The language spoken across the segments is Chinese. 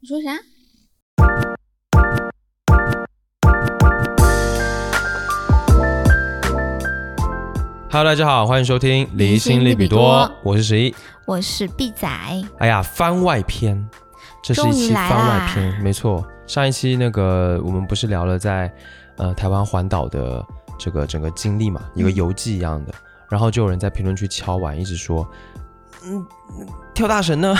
你说啥？Hello，大家好，欢迎收听《离心利比多我是十一。我是毕仔，哎呀，番外篇，这是一期番外篇，没错。上一期那个我们不是聊了在呃台湾环岛的这个整个经历嘛，一个嗯游记一样的，然后就有人在评论区敲碗，一直说，嗯，跳大神呢？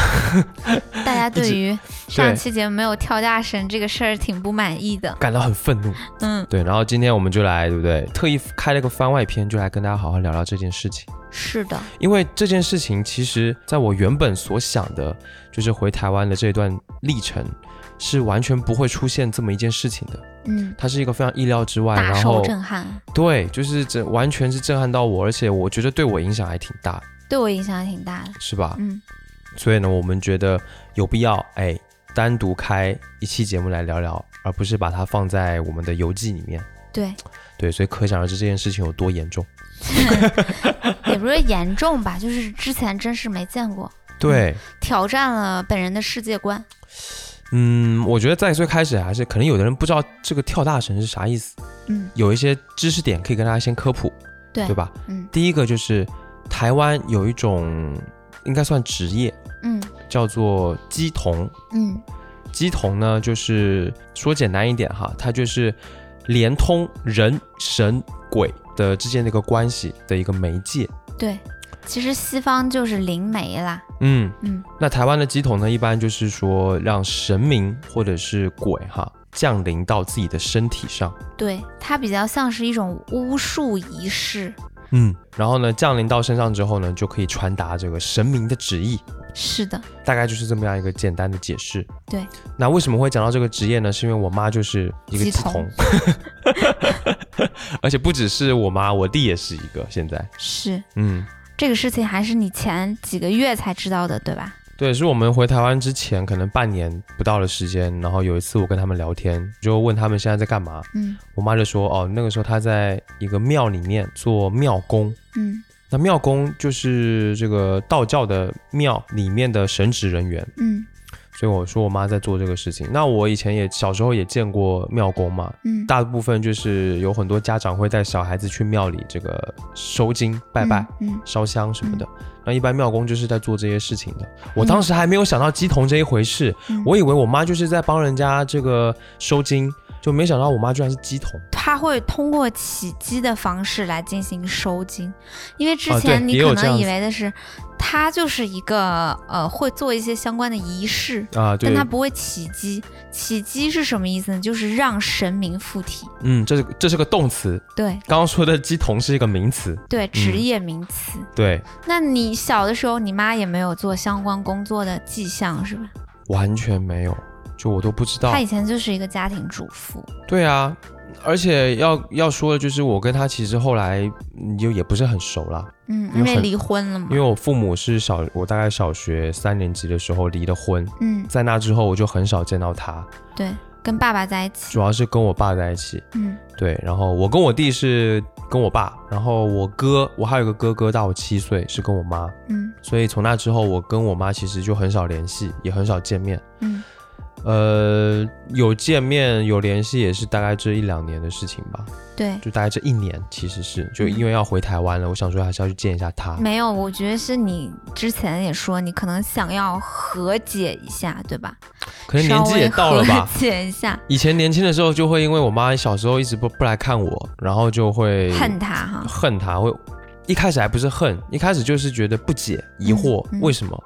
大家对于上期节目没有跳大神这个事儿挺不满意的。感到很愤怒。嗯，对，然后今天我们就来，对不对？特意开了个番外篇，就来跟大家好好聊聊这件事情。是的，因为这件事情，其实在我原本所想的，就是回台湾的这段历程，是完全不会出现这么一件事情的。嗯，它是一个非常意料之外，然后震撼，对，就是这完全是震撼到我，而且我觉得对我影响还挺大的，对我影响还挺大的。是吧？嗯，所以呢，我们觉得有必要哎单独开一期节目来聊聊，而不是把它放在我们的游记里面。对，对，所以可想而知这件事情有多严重。也不是严重吧，就是之前真是没见过，对，挑战了本人的世界观。嗯，我觉得在最开始还是可能有的人不知道这个跳大神是啥意思，嗯，有一些知识点可以跟大家先科普，对，对吧？嗯第一个就是台湾有一种应该算职业嗯叫做鸡童，嗯鸡童呢就是说简单一点哈，它就是连通人神鬼的之间的一个关系的一个媒介。对，其实西方就是灵媒啦。嗯，嗯那台湾的鸡童呢，一般就是说让神明或者是鬼哈降临到自己的身体上。对，它比较像是一种巫术仪式。嗯，然后呢，降临到身上之后呢，就可以传达这个神明的旨意，是的，大概就是这么样一个简单的解释。对，那为什么会讲到这个职业呢？是因为我妈就是一个鸡童 而且不只是我妈，我弟也是一个。现在，是嗯，这个事情还是你前几个月才知道的，对吧？对，是我们回台湾之前可能半年不到的时间，然后有一次我跟他们聊天，就问他们现在在干嘛，嗯我妈就说，哦，那个时候她在一个庙里面做庙工。嗯那庙工就是这个道教的庙里面的神职人员，嗯所以我说我妈在做这个事情。那我以前也小时候也见过庙公嘛，嗯，大部分就是有很多家长会带小孩子去庙里这个收金拜拜、嗯，烧香什么的。那一般庙公就是在做这些事情的。我当时还没有想到鸡童这一回事，嗯我以为我妈就是在帮人家这个收金，就没想到我妈居然是鸡童。她会通过起鸡的方式来进行收金，因为之前你可能以为的是，他就是一个呃会做一些相关的仪式，啊，对但，他不会起鸡。起鸡是什么意思呢？就是让神明附体。嗯，这是这是个动词，对刚刚说的鸡童是一个名词，对，职业名词。对，那你小的时候，你妈也没有做相关工作的迹象是吧？完全没有，就我都不知道她。以前就是一个家庭主妇。对啊，而且要要说的就是，我跟他其实后来嗯就也不是很熟啦，嗯，因为离婚了嘛因为。我父母是小我大概小学三年级的时候离的婚，嗯，在那之后我就很少见到他，对，跟爸爸在一起。主要是跟我爸在一起。嗯对，然后我跟我弟是跟我爸，然后我哥我还有个哥哥大我七岁，是跟我妈，嗯所以从那之后我跟我妈其实就很少联系，也很少见面。嗯呃，有见面有联系也是大概这一两年的事情吧，对，就大概这一年其实是，就嗯因为要回台湾了，我想说还是要去见一下他。没有，我觉得是你之前也说你可能想要和解一下，对吧？可能年纪也到了吧和。解一下，以前年轻的时候就会因为我妈小时候一直不不来看我，然后就会恨他哈。恨她，会一开始还不是恨，一开始就是觉得不解、疑惑，嗯为什么？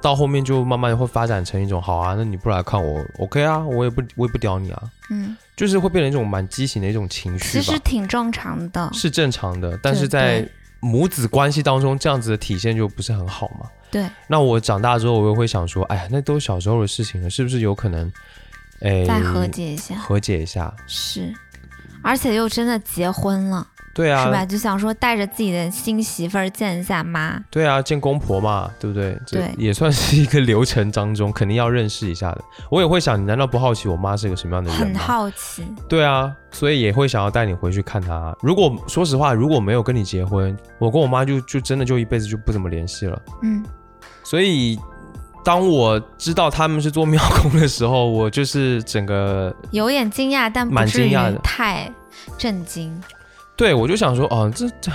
到后面就慢慢会发展成一种，好啊，那你不来看我，OK 啊，我也不我也不屌你啊，嗯，就是会变成一种蛮畸形的一种情绪吧。其实，挺正常的。是正常的，但是在母子关系当中，这样子的体现就不是很好嘛。对，那我长大之后，我又会想说，哎呀，那都小时候的事情了，是不是有可能，哎，再和解一下。和解一下？是，而且又真的结婚了，对啊，是吧？就想说带着自己的新媳妇儿见一下妈。对啊，见公婆嘛，对不对？这对也算是一个流程当中肯定要认识一下的。我也会想，你难道不好奇我妈是个什么样的人很？好奇，对啊，所以也会想要带你回去看她。如果说实话，如果没有跟你结婚，我跟我妈就就真的就一辈子就不怎么联系了。嗯，所以当我知道他们是做庙工的时候，我就是整个有点惊讶，但不蛮至于惊讶的太震惊。对我就想说，哦，这这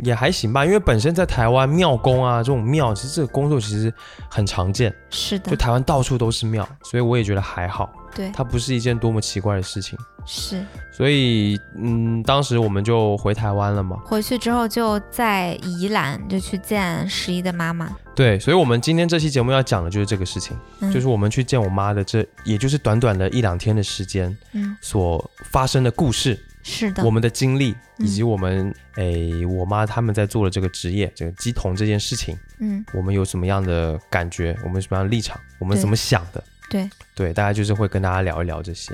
也还行吧，因为本身在台湾庙公啊这种庙，其实这个工作其实很常见，是的就，台湾到处都是庙，所以我也觉得还好，对，它不是一件多么奇怪的事情。是。所以，嗯，当时我们就回台湾了嘛。回去之后就在宜兰就去见十一的妈妈，对，所以，我们今天这期节目要讲的就是这个事情，嗯就是我们去见我妈的这，也就是短短的一两天的时间嗯，所发生的故事，是的我，们的经历，嗯以及我们诶，我妈他们在做的这个职业，这个鸡童这件事情，嗯，我们有什么样的感觉，我们什么样的立场，我们怎么想的？对，对，大家就是会跟大家聊一聊这些。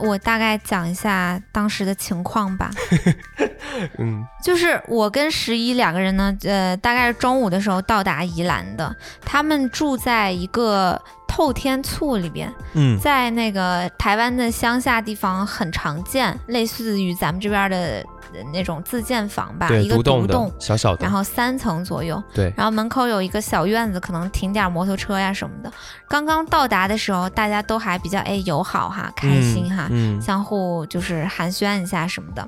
我大概讲一下当时的情况吧。嗯就是我跟十一两个人呢，呃，大概是中午的时候到达宜兰的。他们住在一个透天厝里边，嗯。在那个台湾的乡下地方很常见，类似于咱们这边的呃那种自建房吧，一个独栋，小小的，然后三层左右，对，然后门口有一个小院子，可能停点摩托车呀什么的。刚刚到达的时候，大家都还比较哎友好哈，开心哈，嗯，相互就是寒暄一下什么的。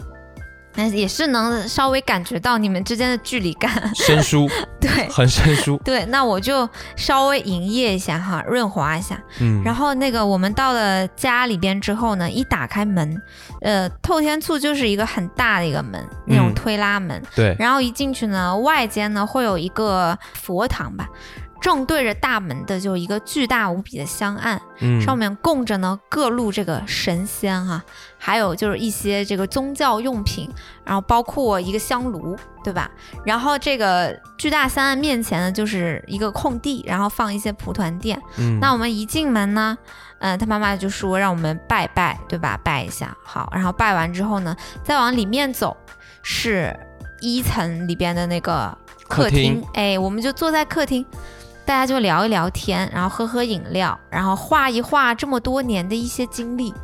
但也是能稍微感觉到你们之间的距离感，生疏，对很生疏。对。那我就稍微营业一下哈，润滑一下。嗯，然后那个我们到了家里边之后呢，一打开门，呃，透天厝就是一个很大的一个门，那种嗯推拉门。对，然后一进去呢，外间呢会有一个佛堂吧，正对着大门的就一个巨大无比的香案，嗯，上面供着呢各路这个神仙哈、还有就是一些这个宗教用品，然后包括一个香炉，对吧？然后这个巨大三案面前呢就是一个空地，然后放一些蒲团垫。嗯，那我们一进门呢，嗯、他妈妈就说让我们拜拜，对吧？拜一下，好，然后拜完之后呢，再往里面走是一层里边的那个客厅哎，我们就坐在客厅，大家就聊一聊天，然后喝喝饮料，然后画一画这么多年的一些经历，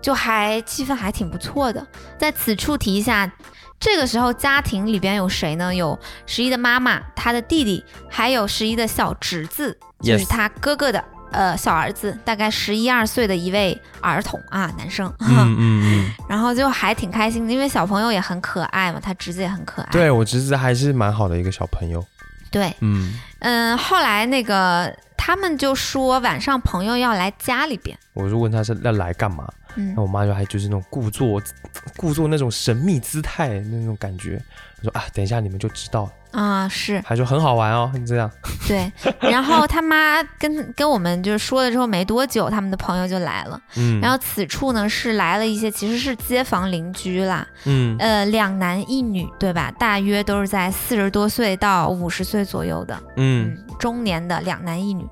就还气氛还挺不错的。在此处提一下。这个时候，家庭里边有谁呢？有十一的妈妈，他的弟弟，还有十一的小侄子，就是他哥哥的呃小儿子，大概十一二岁的一位儿童啊，男生。嗯嗯嗯，然后就还挺开心的，因为小朋友也很可爱嘛，他侄子也很可爱。对我侄子还是蛮好的一个小朋友。对，嗯，嗯，后来那个他们就说晚上朋友要来家里边，我就问他是要来干嘛，嗯。那我妈就还就是那种故作 故作那种神秘姿态那种感觉。我说啊，等一下你们就知道了。啊是。还说很好玩哦，这样。对，然后他妈跟跟我们就是说了之后没多久，他们的朋友就来了，嗯，然后此处呢是来了一些其实是街坊邻居啦，嗯。呃两男一女对吧？大约都是在四十多岁到五十岁左右的，嗯。嗯，中年的两男一女，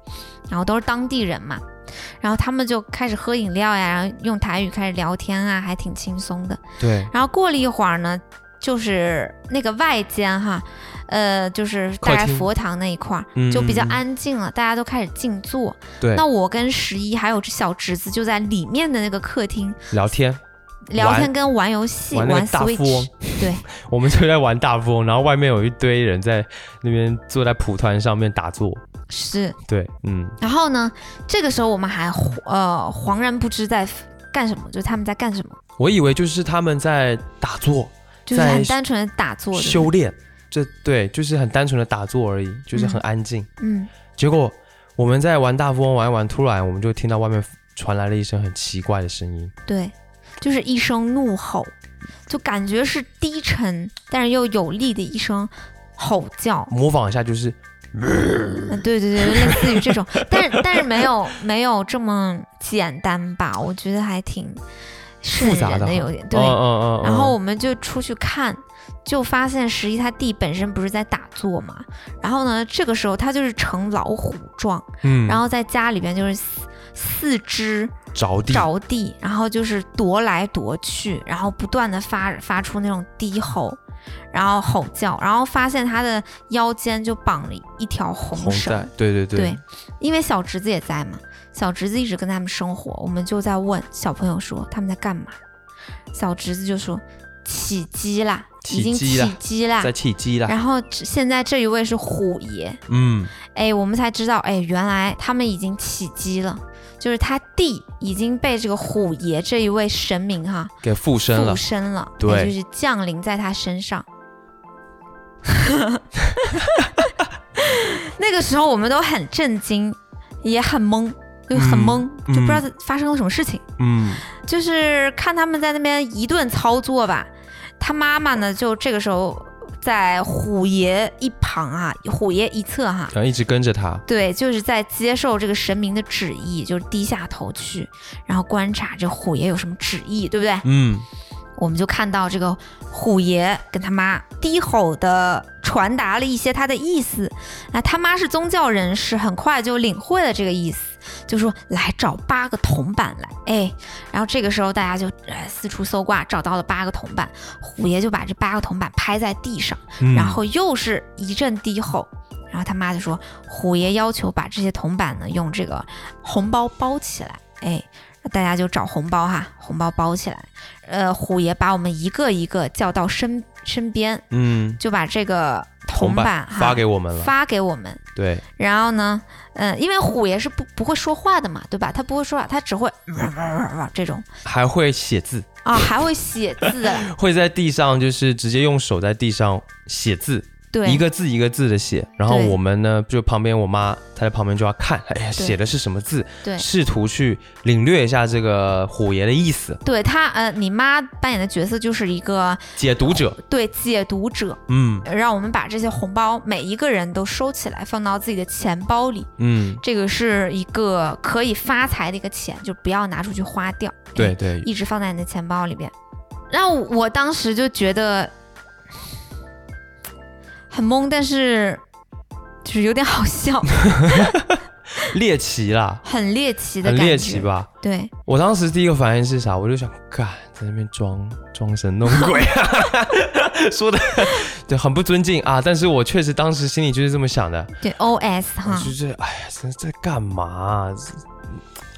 然后都是当地人嘛，然后他们就开始喝饮料呀，然后用台语开始聊天啊，还挺轻松的。对，然后过了一会儿呢，就是那个外间哈，呃，就是大概佛堂那一块儿嗯就比较安静了，大家都开始静坐。对。那我跟十一还有这小侄子就在里面的那个客厅聊天聊天跟玩游戏，玩那个大富翁。对，我们就在玩大富翁，然后外面有一堆人在那边坐在蒲团上面打坐。是。对，嗯然后呢，这个时候我们还呃恍然不知在干什么，就是他们在干什么，我以为就是他们在打坐、就是很单纯的打坐。修炼，这对，就是很单纯的打坐而已，就是很安静。嗯，结果我们在玩大富翁玩一玩，突然我们就听到外面传来了一声很奇怪的声音。对，就是一声怒吼，就感觉是低沉但是又有力的一声吼叫。模仿一下，就是嗯，对对对，类似于这种，但是但是没有没有这么简单吧？我觉得还挺瘆复杂的有点对。嗯嗯嗯。然后嗯我们就出去看，就发现十一他弟本身不是在打坐嘛，然后呢，这个时候他就是成老虎状，嗯，然后在家里边就是四四肢着地，着地，然后就是踱来踱去，然后不断的发发出那种低吼，然后吼叫，然后发现他的腰间就绑了一条红红绳，带，对对对，因为小侄子也在嘛，小侄子一直跟他们生活，我们就在问小朋友说他们在干嘛，小侄子就说起鸡啦，已经起鸡啦在。起鸡啦。然后现在这一位是虎爷，嗯，哎，我们才知道，哎，原来他们已经起鸡了，就是他弟已经被这个虎爷这一位神明哈给附身了附。身了，对就是降临在他身上。那个时候我们都很震惊，也很懵，就很嗯懵，就不知道发生了什么事情。嗯就是看他们在那边一顿操作吧，他妈妈呢就这个时候在虎爷一旁啊，虎爷一侧哈、然后一直跟着他。对，就是在接受这个神明的旨意，就是低下头去，然后观察这虎爷有什么旨意，对不对？嗯我们就看到这个虎爷跟他妈低吼的传达了一些他的意思。那他妈是宗教人士，很快就领会了这个意思，就说来找八个铜板来。哎，然后这个时候大家就呃四处搜刮，找到了八个铜板。虎爷就把这八个铜板拍在地上，嗯，然后又是一阵低吼。然后他妈就说，虎爷要求把这些铜板呢用这个红包包起来，哎，大家就找红包哈，红包包起来。呃，虎爷把我们一个一个叫到身身边，嗯，就把这个铜板哈发给我们了。发给我们。对，然后呢，嗯、因为虎爷是不不会说话的嘛，对吧？他不会说话，他只会这种还会写字，啊，还会写字，会在地上就是直接用手在地上写字，对，一个字一个字的写。然后我们呢，就旁边我妈她在旁边就要看，哎呀，写的是什么字，对试图去领略一下这个虎爷的意思，对他呃，你妈扮演的角色就是一个解读者。对解读者，嗯让我们把这些红包每一个人都收起来，放到自己的钱包里。嗯，这个是一个可以发财的一个钱，就不要拿出去花掉。哎，对对，一直放在你的钱包里边。然后我当时就觉得很懵，但是就是有点好笑 猎奇啦，很猎奇的感觉。很猎奇？吧？对，我当时第一个反应是啥？我就想，干在那边装装神弄鬼啊，说的对，很不尊敬啊。但是我确实当时心里就是这么想的，对，OS 我哈，就是哎呀，这在干嘛啊、这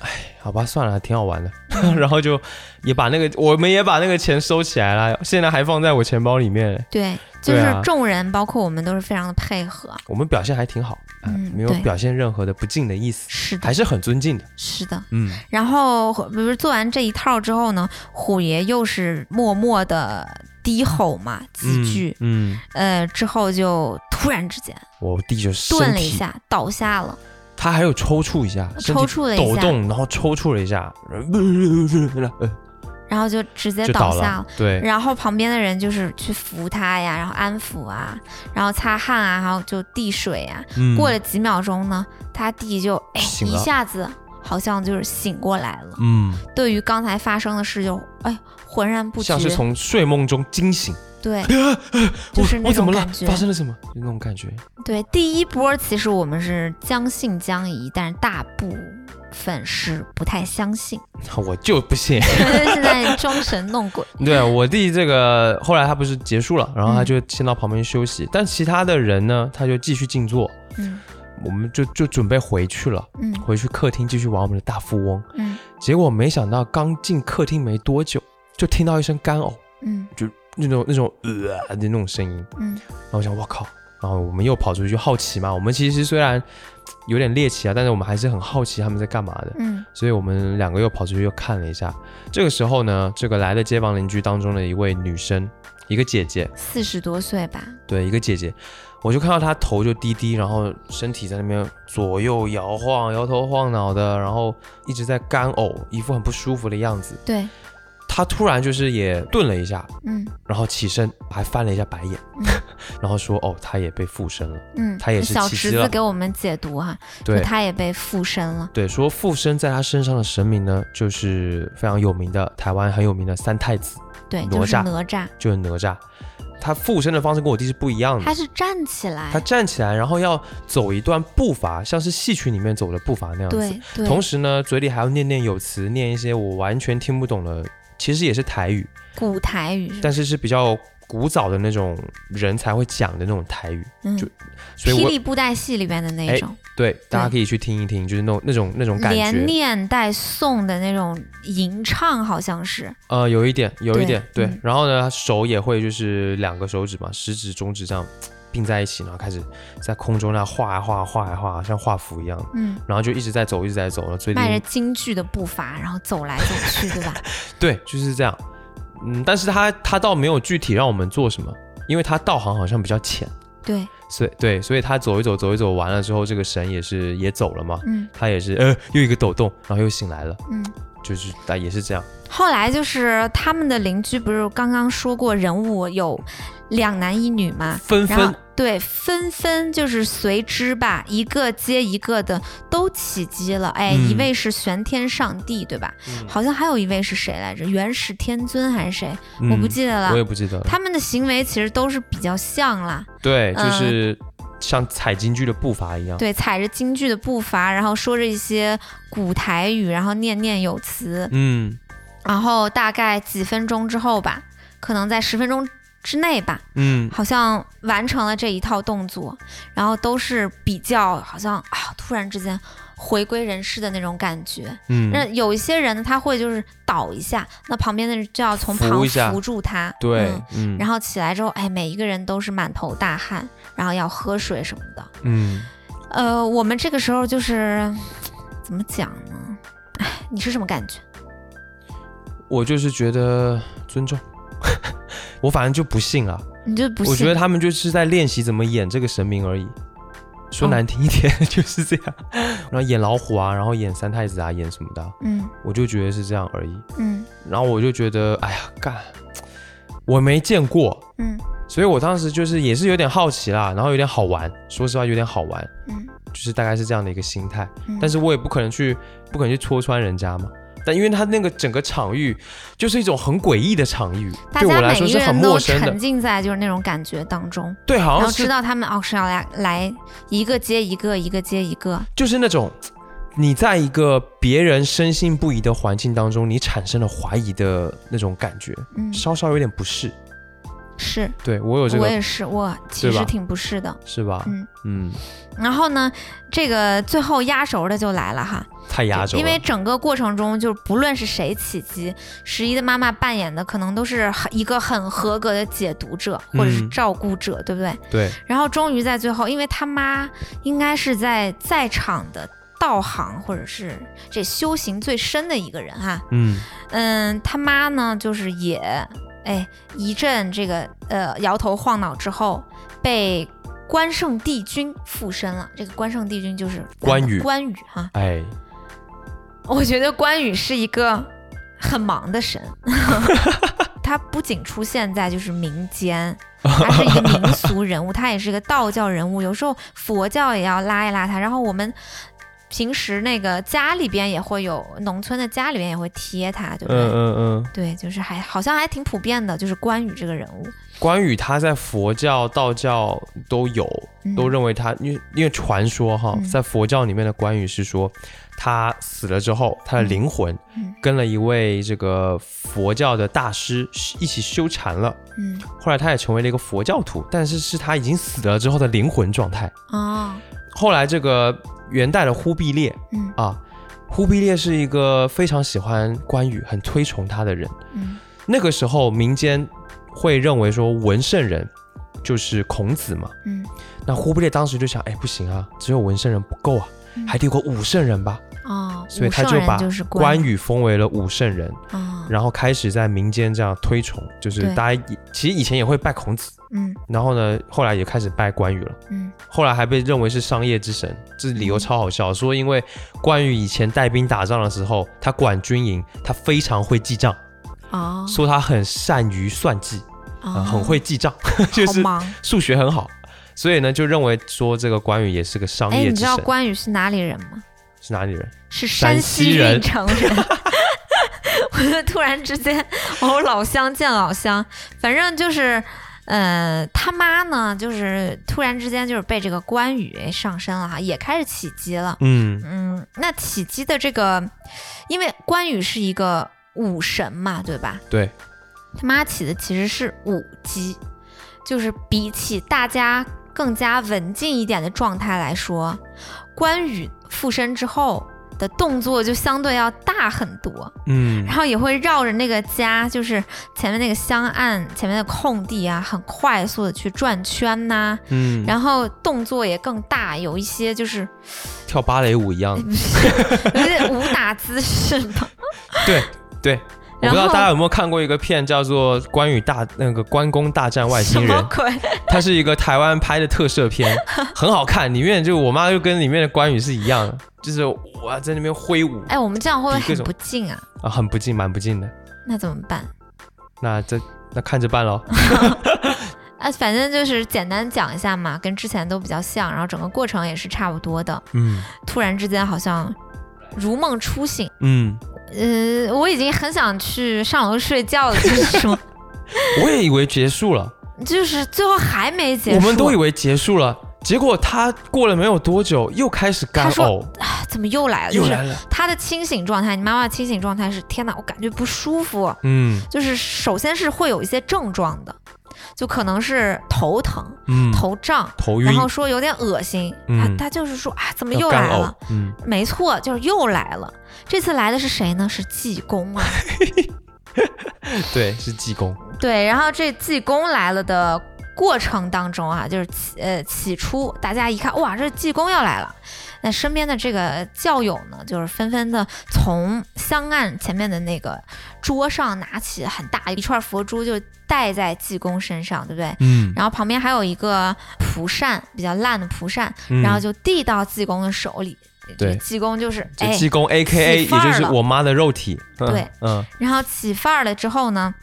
哎，好吧，算了，挺好玩的。嗯 然后就也把那个，我们也把那个钱收起来了，现在还放在我钱包里面。对，就是众人，包括我们都是非常的配合。我们表现还挺好，啊嗯没有表现任何的不敬的意思，是的还，是很尊敬的。是的。嗯然后比如做完这一套之后呢，虎爷又是默默的低吼嘛几句，嗯，嗯呃，之后就突然之间我弟就身体，顿了一下，倒下了，他还有抽搐一下，抽搐了一下，抖动，然后抽搐了一下，呃 然后就直接倒下了。对，然后旁边的人就是去扶他呀，然后安抚啊，然后擦汗啊，还有就递水啊。嗯。过了几秒钟呢，他弟就哎一下子好像就是醒过来了。嗯，对于刚才发生的事就哎浑然不觉。像，是从睡梦中惊醒，对，就是那我我怎么了种感？觉发。生了什么？就那种感觉。对，第一波其实我们是将信将疑，但是大部分是不太相信，我就不信。是在装神弄鬼。对我弟这个后来他不是结束了，然后他就先到旁边休息，但其他的人呢，他就继续静坐，嗯我们就就准备回去了，嗯回去客厅继续玩我们的大富翁。嗯结果没想到刚进客厅没多久，就听到一声干呕，嗯那种那种呃的那种声音，嗯然后我想我靠，然后我们又跑出去好奇嘛，我们其实虽然有点猎奇啊，但是我们还是很好奇他们在干嘛的。嗯所以我们两个又跑出去又看了一下。这个时候呢，这个来的街坊邻居当中的一位女生，一个姐姐，四十多岁吧。对，一个姐姐，我就看到她头就低低，然后身体在那边左右摇晃，摇头晃脑的，然后一直在干呕，一副很不舒服的样子。对，她突然就是也顿了一下，嗯然后起身还翻了一下白眼，嗯 然后说：“哦，他也被附身了。嗯，他也是小侄子给我们解读哈，对他也被附身了。对，说附身在他身上的神明呢，就是非常有名的台湾很有名的三太子，对，哪就是吒哪吒，就是哪吒。他附身的方式跟我弟是不一样的他，是站起来他，站起来，然后要走一段步伐，像是戏曲里面走的步伐那样子。对对，同时呢，嘴里还要念念有词，念一些我完全听不懂的，其实也是台语，古台语但是是比较古早的那种人才会讲的那种台语，嗯。就，所以霹雳布袋戏里边的那哎种，对。大家可以去听一听，就是那种那种那种感觉。连，念带诵的那种吟唱，好像是，呃，有一点，有一点，对。对。嗯。然后呢，手也会就是两个手指嘛，食指、中指这样并在一起，然后开始在空中那画啊画画啊画，像画符一样，嗯，然后就一直在走，一直在走，最迈着京剧的步伐，然后走来走去，对吧？对就是这样。嗯，但是他他倒没有具体让我们做什么，因为他道行好像比较浅，对，所以对，所以他走一走走一走完了之后，这个神也是也走了嘛，嗯他也是呃又一个抖动，然后又醒来了，嗯。就是但也是这样，后来就是他们的邻居，不是刚刚说过人物有两男一女嘛？纷纷对纷纷就是随之吧，一个接一个的都起机了。哎，嗯一位是玄天上帝，对吧？嗯好像还有一位是谁来着？元始天尊还是谁？我不嗯记得了我。也不记得了。他们的行为其实都是比较像啦，对，就嗯是像踩京剧的步伐一样。对，踩着京剧的步伐，然后说着一些古台语，然后念念有词，嗯然后大概几分钟之后吧，可能在十分钟之内吧，嗯。好像完成了这一套动作，然后都是比较好像啊，突然之间回归人世的那种感觉。嗯。那嗯，有一些人呢，他会就是倒一下，那旁边的人就要从旁扶住他，对然后起来之后，哎，每一个人都是满头大汗，然后要喝水什么的。嗯，呃，我们这个时候就是怎么讲呢？哎，你是什么感觉？我就是觉得尊重，我反正就不信啊。你就不信？我觉得他们就是在练习怎么演这个神明而已。说哦难听一点、就是这样，然后演老虎啊，然后演三太子啊，演什么的啊，嗯我就觉得是这样而已。嗯然后我就觉得，哎呀，干，我没见过，嗯所以我当时就是也是有点好奇啦，然后有点好玩，说实话有点好玩，嗯就是大概是这样的一个心态。嗯，但是我也不可能去，不可能去戳穿人家嘛。但因为他那个整个场域就是一种很诡异的场域，大家对我来说是很陌生的沉。浸在就是那种感觉当中，对，好然后知道他们哦是要来来一个接一个，一个接一个。就是那种你在一个别人深信不疑的环境当中，你产生了怀疑的那种感觉，嗯，稍稍有点不适。是对我有这个我也是，我其实挺不适的。是吧？嗯，嗯，然后呢，这个最后压轴的就来了哈，太压轴了。因为整个过程中，就不论是谁起机，十一的妈妈扮演的可能都是很一个很合格的解读者或者是嗯照顾者，对不对？对，然后终于在最后，因为他妈应该是在在场的道行或者是这修行最深的一个人哈，嗯嗯，他妈呢就是也哎一阵这个呃摇头晃脑之后被。关圣帝君附身了，这个关圣帝君就是关羽关羽哈，哎，我觉得关羽是一个很忙的神，他不仅出现在就是民间，他是一个民俗人物，他也是一个道教人物，有时候佛教也要拉一拉他，然后我们。平时那个家里边也会有，农村的家里边也会贴他，对不对？嗯嗯嗯，对，就是还好像还挺普遍的，就是关羽这个人物，关羽他在佛教、道教都有，嗯、都认为他，因为因为传说哈，嗯。在佛教里面的关羽是说，他死了之后，他的灵魂嗯。跟了一位这个佛教的大师一起修禅了，嗯。后来他也成为了一个佛教徒，但是是他已经死了之后的灵魂状态。哦。后来这个元代的忽必烈嗯。啊，忽必烈是一个非常喜欢关羽、很推崇他的人。嗯。那个时候民间会认为说文圣人就是孔子嘛，嗯。那忽必烈当时就想，哎，不行啊，只有文圣人不够啊，嗯。还得有个武圣人吧，哦，所以他就把关羽羽封为了武圣人，哦然后开始在民间这样推崇，就是大家其实以前也会拜孔子，嗯然后呢，后来也开始拜关羽了。嗯后来还被认为是商业之神，这理由超好笑，说因为关羽以前带兵打仗的时候，他管军营，他非常会记账，哦，说他很善于算计，哦呃很会记账，就是。数学很好，所以呢就认为说这个关羽也是个商哎，你知道。关羽是哪里人吗？是哪里人？是山山西运城人。我就突然之间，哦，老乡见老乡，反正就是，呃，他妈呢，就是突然之间就是被这个关羽上身了哈，也开始起鸡了。嗯嗯，那起鸡的这个，因为关羽是一个武神嘛，对吧？对，他妈起的其实是舞姬，就是比起大家更加文静一点的状态来说，关羽附身之后的动作就相对要大很多，嗯。然后也会绕着那个家，就是前面那个香案前面的空地啊，很快速的去转圈呐、嗯，然后动作也更大，有一些就是跳芭蕾舞一样。有点武打姿势嘛。对对，我不知道大家有没有看过一个片叫做《关羽大那个关公大战外星人？它是一个台湾拍的特摄片，很好看。里面就我妈就跟里面的关羽是一样的，就是我在那边挥舞哎，我们这样会不会很不敬啊？啊，很不敬，蛮不敬的。那怎么办？那这那看着办喽。啊，反正就是简单讲一下嘛，跟之前都比较像，然后整个过程也是差不多的。嗯突然之间好像如梦初醒，嗯，呃，我已经很想去上楼睡觉了，就是说，我也以为结束了，就是最后还没结束。我们都以为结束了，结果他过了没有多久又开始干呕，啊怎么又来了？就是又来了。他的清醒状态，你妈妈清醒状态是天哪，我感觉不舒服。嗯就是首先是会有一些症状的，就可能是头疼、嗯，头胀，头晕然，后说有点恶心。嗯啊，他就是说啊，怎么又来了？。嗯，没错，就是又来了。这次来的是谁呢？是济公啊。对，是济公。对，然后这济公来了的过程当中啊，就是起呃起初大家一看，哇，这济公要来了。那身边的这个教友呢，就是纷纷的从香案前面的那个桌上拿起很大一串佛珠，就戴在济公身上，对不对？嗯，然后旁边还有一个蒲扇，比较烂的蒲扇，嗯然后就递到济公的手里。对济公就是济公 A K A，也就是我妈的肉体。嗯对，嗯然后起范儿了之后呢，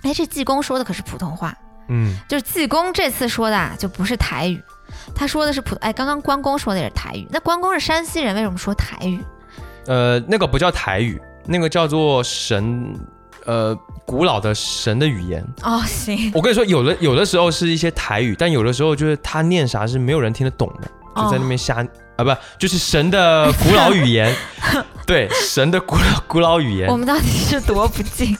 哎，这济公说的可是普通话，嗯，就是济公这次说的啊，就不是台语，他说的是普，哎，刚刚关公说的也是台语，那关公是山西人，为什么说台语？呃，那个不叫台语，那个叫做神，呃，古老的神的语言。哦，行，我跟你说，有的有的时候是一些台语，但有的时候就是他念啥是没有人听得懂的，就在那边瞎、啊，不就是神的古老语言，对，神的古老古老语言我，们到底是多不敬？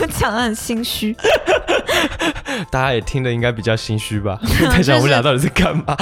我讲的很心虚，大家也听得应该比较心虚吧？在想我们俩到底在干嘛，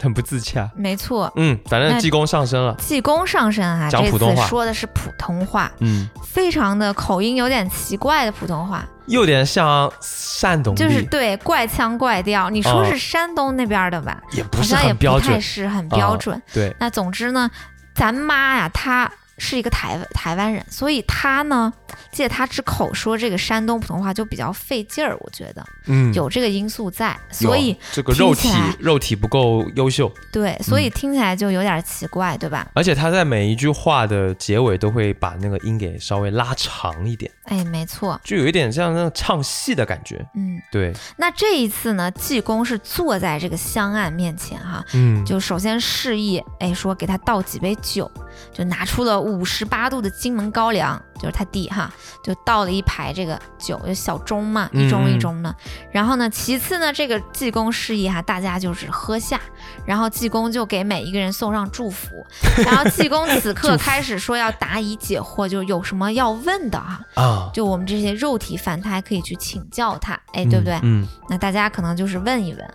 很不自洽。没错。嗯，反正济公上身了。济公上身啊，讲普通话说的是普通话，嗯，非常的口音有点奇怪的普通话，有点像山东就是，对怪腔怪调。你说哦是山东那边的吧？也不是好像也不太很标准。是很标哦准。对，那总之呢，咱妈呀，她是一个台台湾人，所以他呢借他之口说这个山东普通话就比较费劲儿，我觉得嗯，有这个因素在，所以这个肉体肉体不够优秀，对，所以嗯。听起来就有点奇怪，对吧？而且他在每一句话的结尾都会把那个音给稍微拉长一点，哎，没错，就有一点像那种唱戏的感觉。嗯，对，那这一次呢，济公是坐在这个香案面前哈，嗯，就首先示意，哎，说给他倒几杯酒，就拿出了五十八度的金门高粱，就是他弟哈，就倒了一排这个酒，就小盅嘛，一盅嗯一盅的。然后呢，其次呢，这个济公示意哈，大家就是喝下，然后济公就给每一个人送上祝福，然后济公此刻开始说要答疑解惑，就有什么要问的哈，啊，就我们这些肉体凡胎可以去请教他，哎，对不对？嗯，那大家可能就是问一问。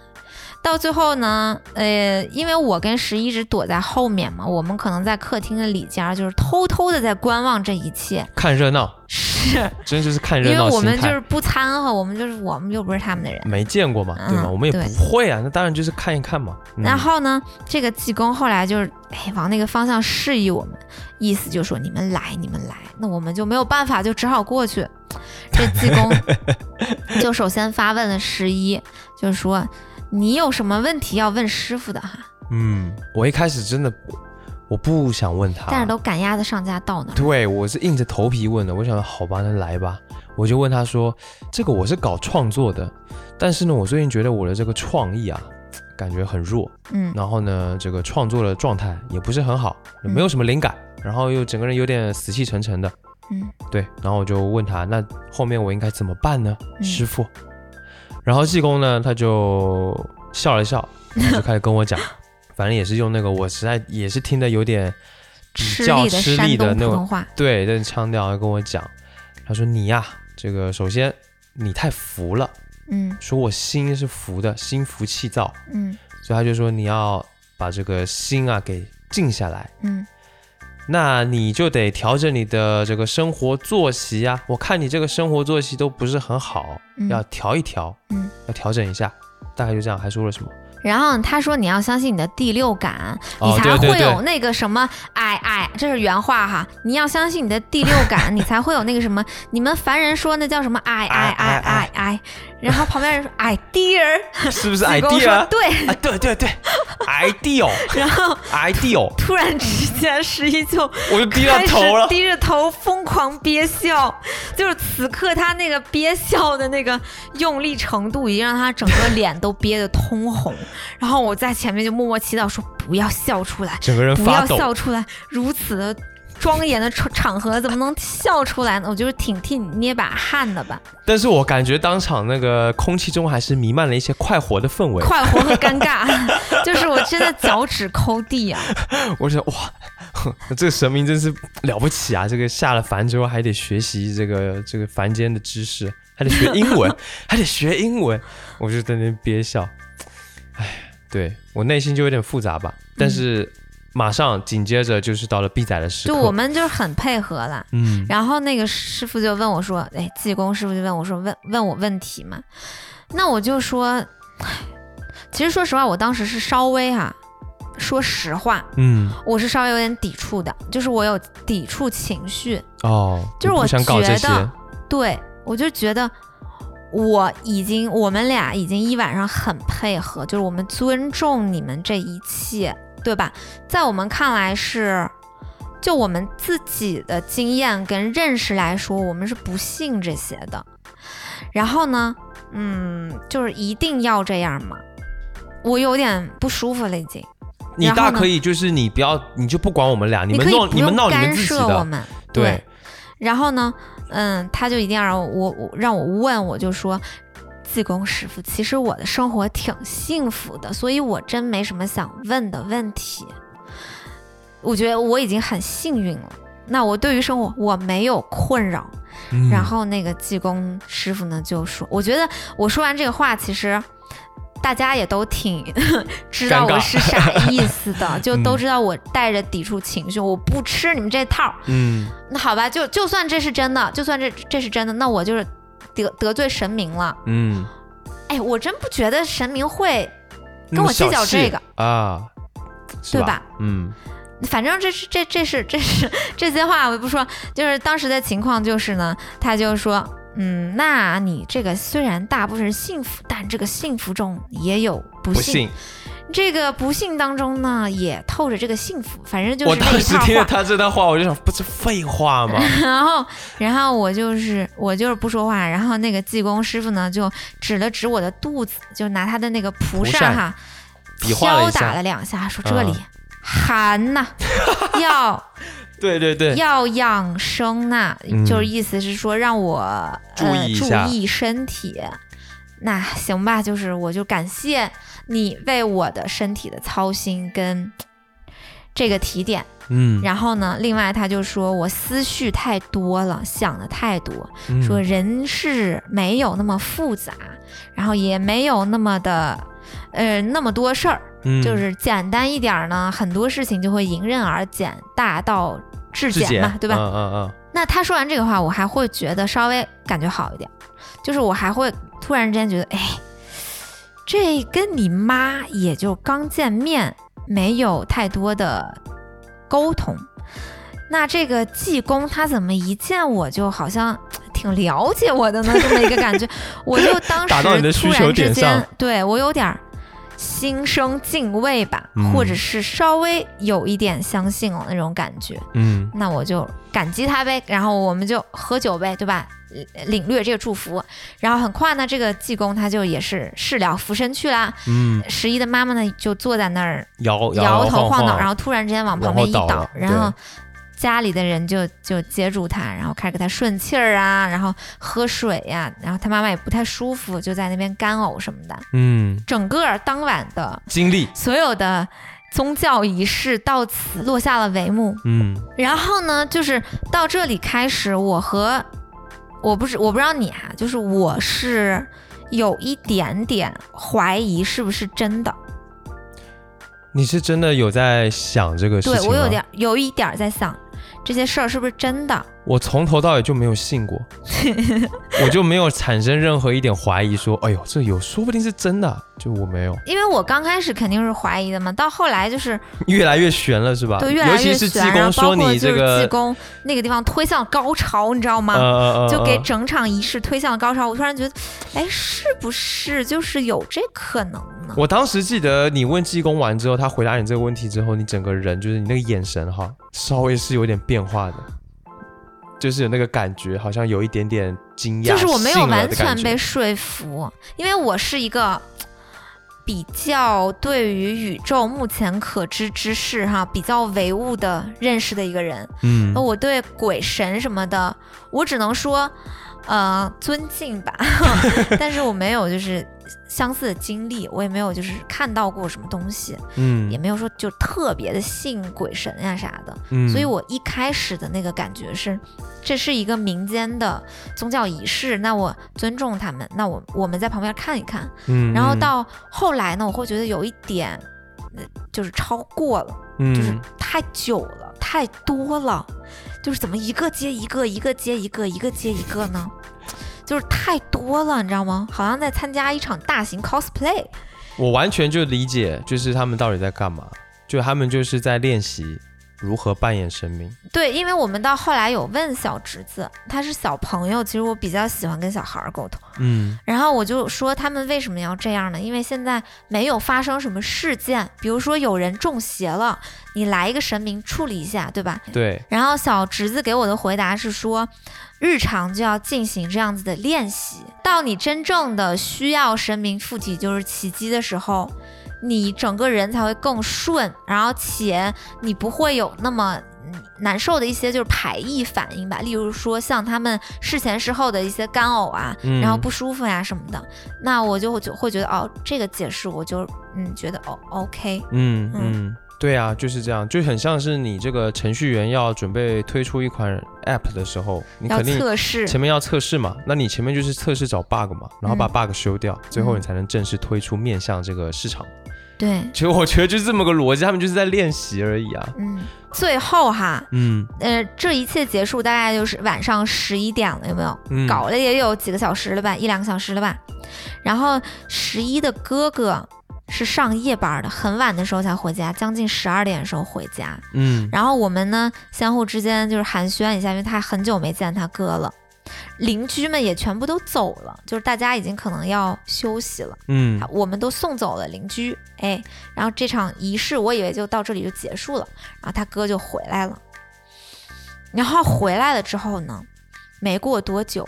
到最后呢，呃，因为我跟十一直躲在后面嘛，我们可能在客厅的里间儿，就是偷偷的在观望这一切。看热闹，是真就是看热闹因为。我们就是不掺和，我们就是我们又不是他们的人。没见过嘛，对吗？嗯我们也不会啊，那当然就是看一看嘛。嗯然后呢，这个济公后来就是哎往那个方向示意我们，意思就是说你们来，你们来，那我们就没有办法，就只好过去。这济公就首先发问了十一，就是说你有什么问题要问师傅的哈？嗯，我一开始真的我不想问他，但是都赶鸭子上架到那儿。对我是硬着头皮问的。我想好吧，那来吧。我就问他说：“这个我是搞创作的，但是呢，我最近觉得我的这个创意啊，感觉很弱。嗯然后呢，这个创作的状态也不是很好，嗯没有什么灵感，然后又整个人有点死气沉沉的。嗯对，然后我就问他，那后面我应该怎么办呢，嗯师傅？然后济公呢，他就笑了笑，然后就开始跟我讲，反正也是用那个我实在也是听得有点比较吃力的那种话。对，这腔调要跟我讲，他说你呀、这个首先你太浮了，嗯。说我心是浮的，心浮气躁，嗯。所以他就说你要把这个心啊给静下来。嗯那你就得调整你的这个生活作息啊！我看你这个生活作息都不是很好，嗯要调一调，嗯，要调整一下。大概就这样，还说了什么？然后他说你要相信你的第六感，哦你才会有那个什么，哎哎，这是原话哈，你要相信你的第六感，你才会有那个什么，你们凡人说那叫什么，哎哎哎哎哎，然后旁边人说 idea，是不是 idea？对，啊，对对对，ideal 然后 ideal，突然之间十一就 我就低了开始头了。低着头疯狂憋笑，就是此刻他那个憋笑的那个用力程度，已经让他整个脸都憋得通红。然后我在前面就默默祈祷说：“不要笑出来，整个人不要，笑出来！如此的庄严的场场合，怎么能笑出来呢？”我就是挺替你捏把汗的吧，但是我感觉当场那个空气中还是弥漫了一些快活的氛围。快活和尴尬，就是我真的脚趾抠地啊！我想哇，这个神明真是了不起啊！这个下了凡之后还得学习这个这个凡间的知识，还得学英文，还得学英文，我就在那憋笑。哎，对我内心就有点复杂吧，但是马上紧接着就是到了闭载的时刻。就我们就是很配合了。嗯然后那个师傅就问我说：“哎，济公师傅就问我说，问问我问题嘛？”那我就说，唉 其实说实话，我当时是稍微哈、说实话，嗯我是稍微有点抵触的，就是我有抵触情绪。哦，就是我想搞这些觉得，对我就觉得我已经，我们俩已经一晚上很配合，就是我们尊重你们这一切，对吧？在我们看来是，就我们自己的经验跟认识来说，我们是不信这些的。然后呢，嗯，就是一定要这样吗？我有点不舒服了，已经。你大可以就是你不要，你就不管我们俩，你们闹你们闹你们干自己的，涉我们，对，然后呢，嗯，他就一定要让我我让我问，我就说，济公师傅，其实我的生活挺幸福的，所以我真没什么想问的问题。我觉得我已经很幸运了。那我对于生活我没有困扰。嗯然后那个济公师傅呢就说，我觉得我说完这个话，其实。大家也都挺 知道我是啥 意思的，就都嗯知道我带着抵触情绪，我不吃你们这套。嗯那好吧，就就算这是真的，就算这这是真的，那我就是得得罪神明了。嗯，哎，我真不觉得神明会，跟我计较这个啊，对吧？嗯反正这是这这是这是这些话我也不说，就是当时的情况就是呢，他就说，嗯，那你这个虽然大部分是幸福，但这个幸福中也有不幸。这个不幸当中呢，也透着这个幸福，反正就是那当。时听了他这段话，我就想，不是废话吗？然后，然后我就是我就是不说话，然后那个济公师傅呢就指了指我的肚子，就拿他的那个蒲蒲扇扇哈，敲打了两下，说这里嗯寒呐，要对对对，要养生呐，嗯就是意思是说让我注呃注意一下意身体。那行吧，就是我就感谢你为我的身体的操心跟这个提点。嗯，然后呢，另外他就说我思绪太多了，想的太多，嗯。说人事没有那么复杂，然后也没有那么的呃那么多事儿，嗯。就是简单一点儿呢，很多事情就会迎刃而解，大道至简。嘛，对吧？嗯嗯嗯，那他说完这个话，我还会觉得稍微感觉好一点，就是我还会突然之间觉得，哎，这跟你妈也就刚见面，没有太多的沟通。那这个济公他怎么一见我就好像挺了解我的呢？这么一个感觉，我就当 打到你的时突需求然之间点上，对我有点儿心生敬畏吧，嗯或者是稍微有一点相信了那种感觉。嗯那我就感激他呗，然后我们就喝酒呗，对吧？领领略这个祝福，然后很快呢，这个济公他就也是事了拂身去啦。嗯，十一的妈妈呢就坐在那儿摇摇头晃脑，然后突然之间往旁边一倒然后家里的人就就接住他，然后开始给他顺气儿啊，然后喝水呀、然后他妈妈也不太舒服，就在那边干呕什么的。嗯，整个当晚的经历，所有的宗教仪式到此落下了帷幕。嗯然后呢，就是到这里开始，我和我不是我不知道你啊、就是我是有一点点怀疑是不是真的，你是真的有在想这个事情？对我有点有一点儿在想这些事儿是不是真的。我从头到尾就没有信过，我就没有产生任何一点怀疑，说，哎呦，这有说不定是真的，就我没有，因为我刚开始肯定是怀疑的嘛，到后来就是 越来越悬了，是吧？对越来尤其是济越悬，然公说后包括就是你这个济，公那个地方推向高潮，你知道吗？就给呃整场仪式推向了高潮。我突然觉得，哎，是不是就是有这可能呢？我当时记得你问济公完之后，他回答你这个问题之后，你整个人就是你那个眼神哈，稍微是有点变化的，就是有那个感觉，好像有一点点惊讶，就是我没有完全被说服，因为我是一个 比较对于宇宙目前可知之事哈比较唯物的认识的一个人。嗯。我对鬼神什么的，我只能说，呃，尊敬吧，但是我没有就是相似的经历，我也没有就是看到过什么东西，嗯也没有说就特别的信鬼神呀、啥的。嗯所以我一开始的那个感觉是，这是一个民间的宗教仪式，那我尊重他们，那我我们在旁边看一看。嗯嗯然后到后来呢，我会觉得有一点，呃就是超过了，就是嗯太久了，太多了，就是怎么一个接一个，一个接一个，一个接一个呢？就是太多了，你知道吗？好像在参加一场大型 cosplay。我完全就理解，就是他们到底在干嘛，就他们就是在练习如何扮演神明。对，因为我们到后来有问小侄子，他是小朋友，其实我比较喜欢跟小孩儿沟通。嗯然后我就说他们为什么要这样呢？因为现在没有发生什么事件，比如说有人中邪了，你来一个神明处理一下，对吧？对，然后小侄子给我的回答是说，日常就要进行这样子的练习，到你真正的需要神明附体就是奇迹的时候，你整个人才会更顺，然后且你不会有那么。嗯难受的一些就是排异反应吧，例如说像他们事前事后的一些干呕啊，嗯然后不舒服呀、什么的，那我就就会觉得哦，这个解释我就嗯觉得哦 OK，嗯嗯嗯，对啊，就是这样，就很像是你这个程序员要准备推出一款 App 的时候，你要肯定测试，前面要测试嘛，那你前面就是测试找 bug 嘛，然后把嗯 bug 修掉，最后嗯你才能正式推出面向这个市场。对，其实我觉得就是这么个逻辑，他们就是在练习而已啊。嗯，最后哈，嗯呃，这一切结束大概就是晚上十一点了，有没有？嗯，搞了也有几个小时了吧，一两个小时了吧。然后十一的哥哥是上夜班的，很晚的时候才回家，将近十二点的时候回家。嗯然后我们呢，相互之间就是寒暄一下，因为他很久没见他哥了。邻居们也全部都走了，就是大家已经可能要休息了，嗯。我们都送走了邻居，哎，然后这场仪式我以为就到这里就结束了，然后他哥就回来了，然后回来了之后呢，没过多久，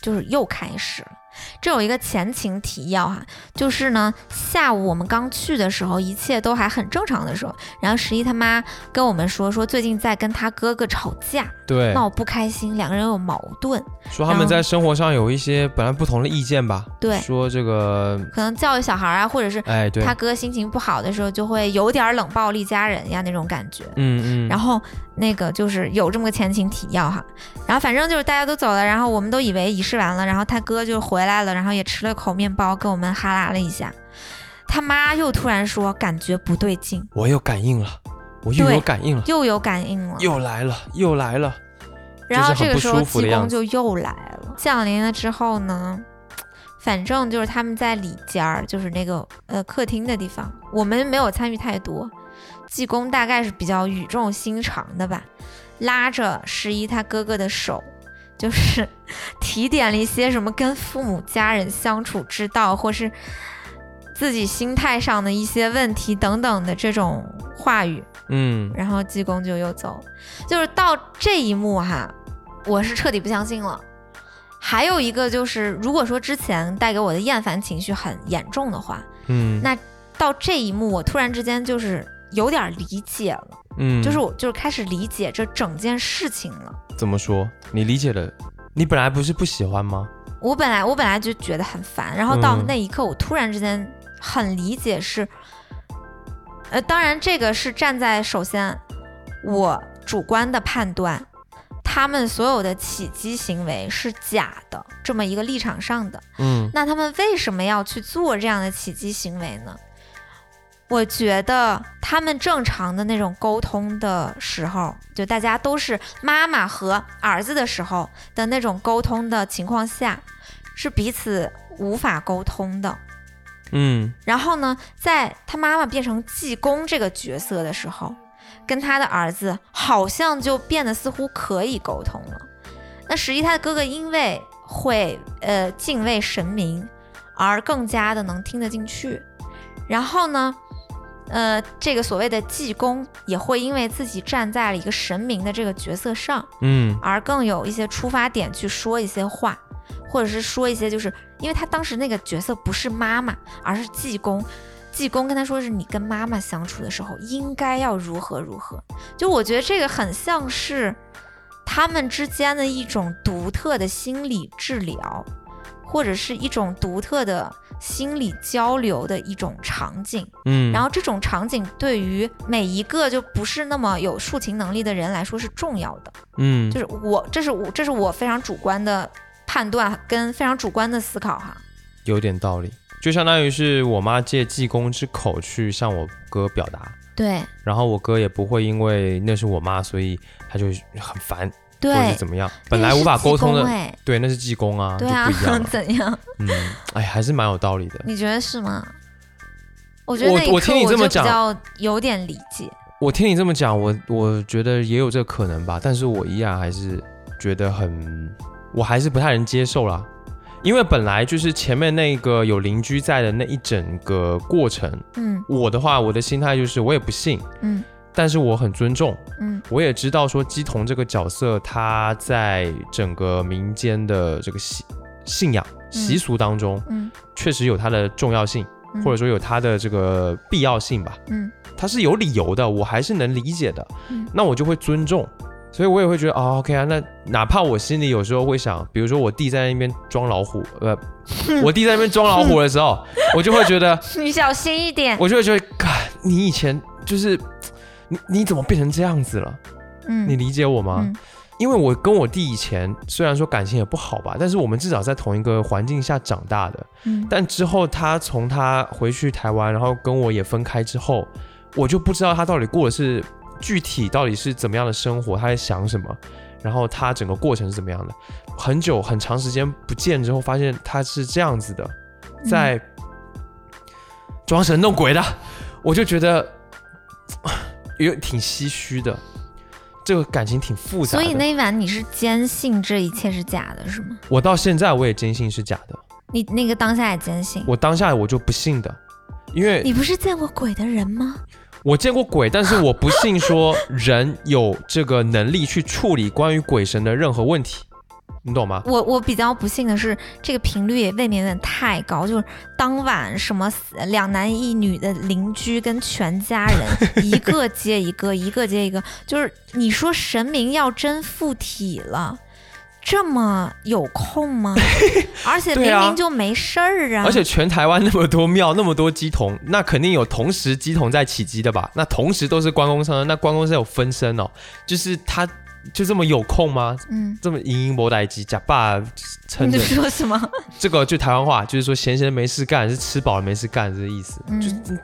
就是又开始了。这有一个前情提要哈，就是呢，下午我们刚去的时候，一切都还很正常的时候，然后十一他妈跟我们说，说最近在跟他哥哥吵架，对，闹不开心，两个人有矛盾，说他们在生活上有一些本来不同的意见吧。对说这个，可能教育小孩啊，或者是哎，对，他哥心情不好的时候，就会有点冷暴力家人呀那种感觉。嗯嗯，然后那个就是有这么个前情提要哈，然后反正就是大家都走了，然后我们都以为仪式完了，然后他哥就回来了，然后也吃了口面包，跟我们哈拉了一下。他妈又突然说感觉不对劲，我又感应了，我又有感应了，又有感应了，又来了，又来了。然后这个时候济公就又来了，降临了之后呢，反正就是他们在里间儿，就是那个呃客厅的地方，我们没有参与太多。济公大概是比较语重心长的吧，拉着十一他哥哥的手，就是 提点了一些什么跟父母家人相处之道，或是自己心态上的一些问题等等的这种话语。嗯然后济公就又走，就是到这一幕哈，我是彻底不相信了。还有一个就是，如果说之前带给我的厌烦情绪很严重的话，嗯，那到这一幕，我突然之间就是有点理解了，嗯，就是我就是开始理解这整件事情了。怎么说？你理解了？你本来不是不喜欢吗？我本来我本来就觉得很烦，然后到嗯那一刻，我突然之间很理解是，呃，当然这个是站在首先我主观的判断，他们所有的起机行为是假的这么一个立场上的。嗯那他们为什么要去做这样的起机行为呢？我觉得他们正常的那种沟通的时候，就大家都是妈妈和儿子的时候的那种沟通的情况下，是彼此无法沟通的。嗯然后呢，在他妈妈变成济公这个角色的时候，跟他的儿子好像就变得似乎可以沟通了。那实际他的哥哥因为会呃敬畏神明，而更加的能听得进去。然后呢，呃，这个所谓的济公也会因为自己站在了一个神明的这个角色上，嗯而更有一些出发点去说一些话，或者是说一些，就是因为他当时那个角色不是妈妈，而是济公。济公跟他说是你跟妈妈相处的时候应该要如何如何，就我觉得这个很像是他们之间的一种独特的心理治疗，或者是一种独特的心理交流的一种场景。嗯，然后这种场景对于每一个就不是那么有抒情能力的人来说是重要的。嗯就是我，这是我，这是我非常主观的判断跟非常主观的思考哈。有点道理，就相当于是我妈借济公之口去向我哥表达，对然后我哥也不会因为那是我妈，所以他就很烦或者对是，怎么样，本来无法沟通的，哎，对，那是济公啊，对啊就不一样，了。怎样？嗯，哎，还是蛮有道理的。你觉得是吗？我觉得我我听你这么讲较有点理解。我听你这么讲，我我觉得也有这个可能吧，但是我依然还是觉得很，我还是不太能接受啦。因为本来就是前面那个有邻居在的那一整个过程，嗯我的话，我的心态就是我也不信，嗯但是我很尊重，嗯。我也知道说姬童这个角色，他在整个民间的这个信信仰习俗当中，嗯。确实有它的重要性，嗯。或者说有它的这个必要性吧。嗯。它是有理由的，我还是能理解的。嗯。那我就会尊重，所以我也会觉得哦，OK 啊，那哪怕我心里有时候会想，比如说我弟在那边装老虎，呃，我弟在那边装老虎的时候，我就会觉得，你小心一点。我就会觉得，God，你以前就是你你怎么变成这样子了？嗯，你理解我吗？嗯因为我跟我弟以前虽然说感情也不好吧，但是我们至少在同一个环境下长大的。嗯但之后他从他回去台湾，然后跟我也分开之后，我就不知道他到底过的是具体到底是怎么样的生活，他在想什么，然后他整个过程是怎么样的。很久很长时间不见之后，发现他是这样子的，在装神弄鬼的，我就觉得有挺唏嘘的。这个感情挺复杂的，所以那一晚你是坚信这一切是假的，是吗？我到现在我也坚信是假的，你那个当下也坚信？我当下我就不信的，因为你不是见过鬼的人吗？我见过鬼，但是我不信说人有这个能力去处理关于鬼神的任何问题，你懂吗？我我比较不幸的是，这个频率也未免有点太高，就是当晚什么两男一女的邻居跟全家人 一个接一个，一个接一个，就是你说神明要真附体了。这么有空吗？而且明明就没事儿啊！而且全台湾那么多庙，那么多鸡童，那肯定有同时鸡童在起鸡的吧？那同时都是关公生，那关公是有分身哦，就是他就这么有空吗？嗯，这么盈盈博待机，假爸撑你着说什么？这个就台湾话，就是说闲闲没事干，是吃饱了没事干这个意思，嗯就这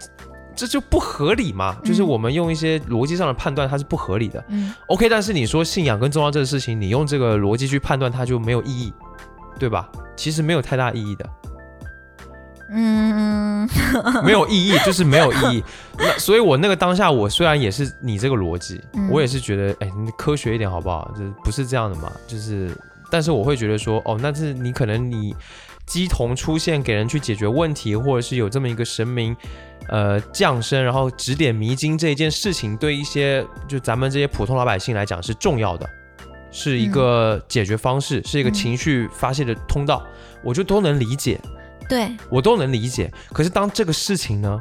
这就不合理嘛。就是我们用一些逻辑上的判断，它是不合理的。嗯 OK，但是你说信仰跟宗教这个事情，你用这个逻辑去判断它就没有意义，对吧？其实没有太大意义的，嗯 没有意义就是没有意义。那所以，我那个当下，我虽然也是你这个逻辑，嗯我也是觉得，哎，你科学一点好不好？就是不是这样的嘛？就是，但是我会觉得说，哦，那是你可能你鸡童出现给人去解决问题，或者是有这么一个神明。呃，降生然后指点迷津这一件事情，对一些就咱们这些普通老百姓来讲是重要的，是一个解决方式，是一个嗯情绪发泄的通道，我就都能理解。对，我都能理解。可是当这个事情呢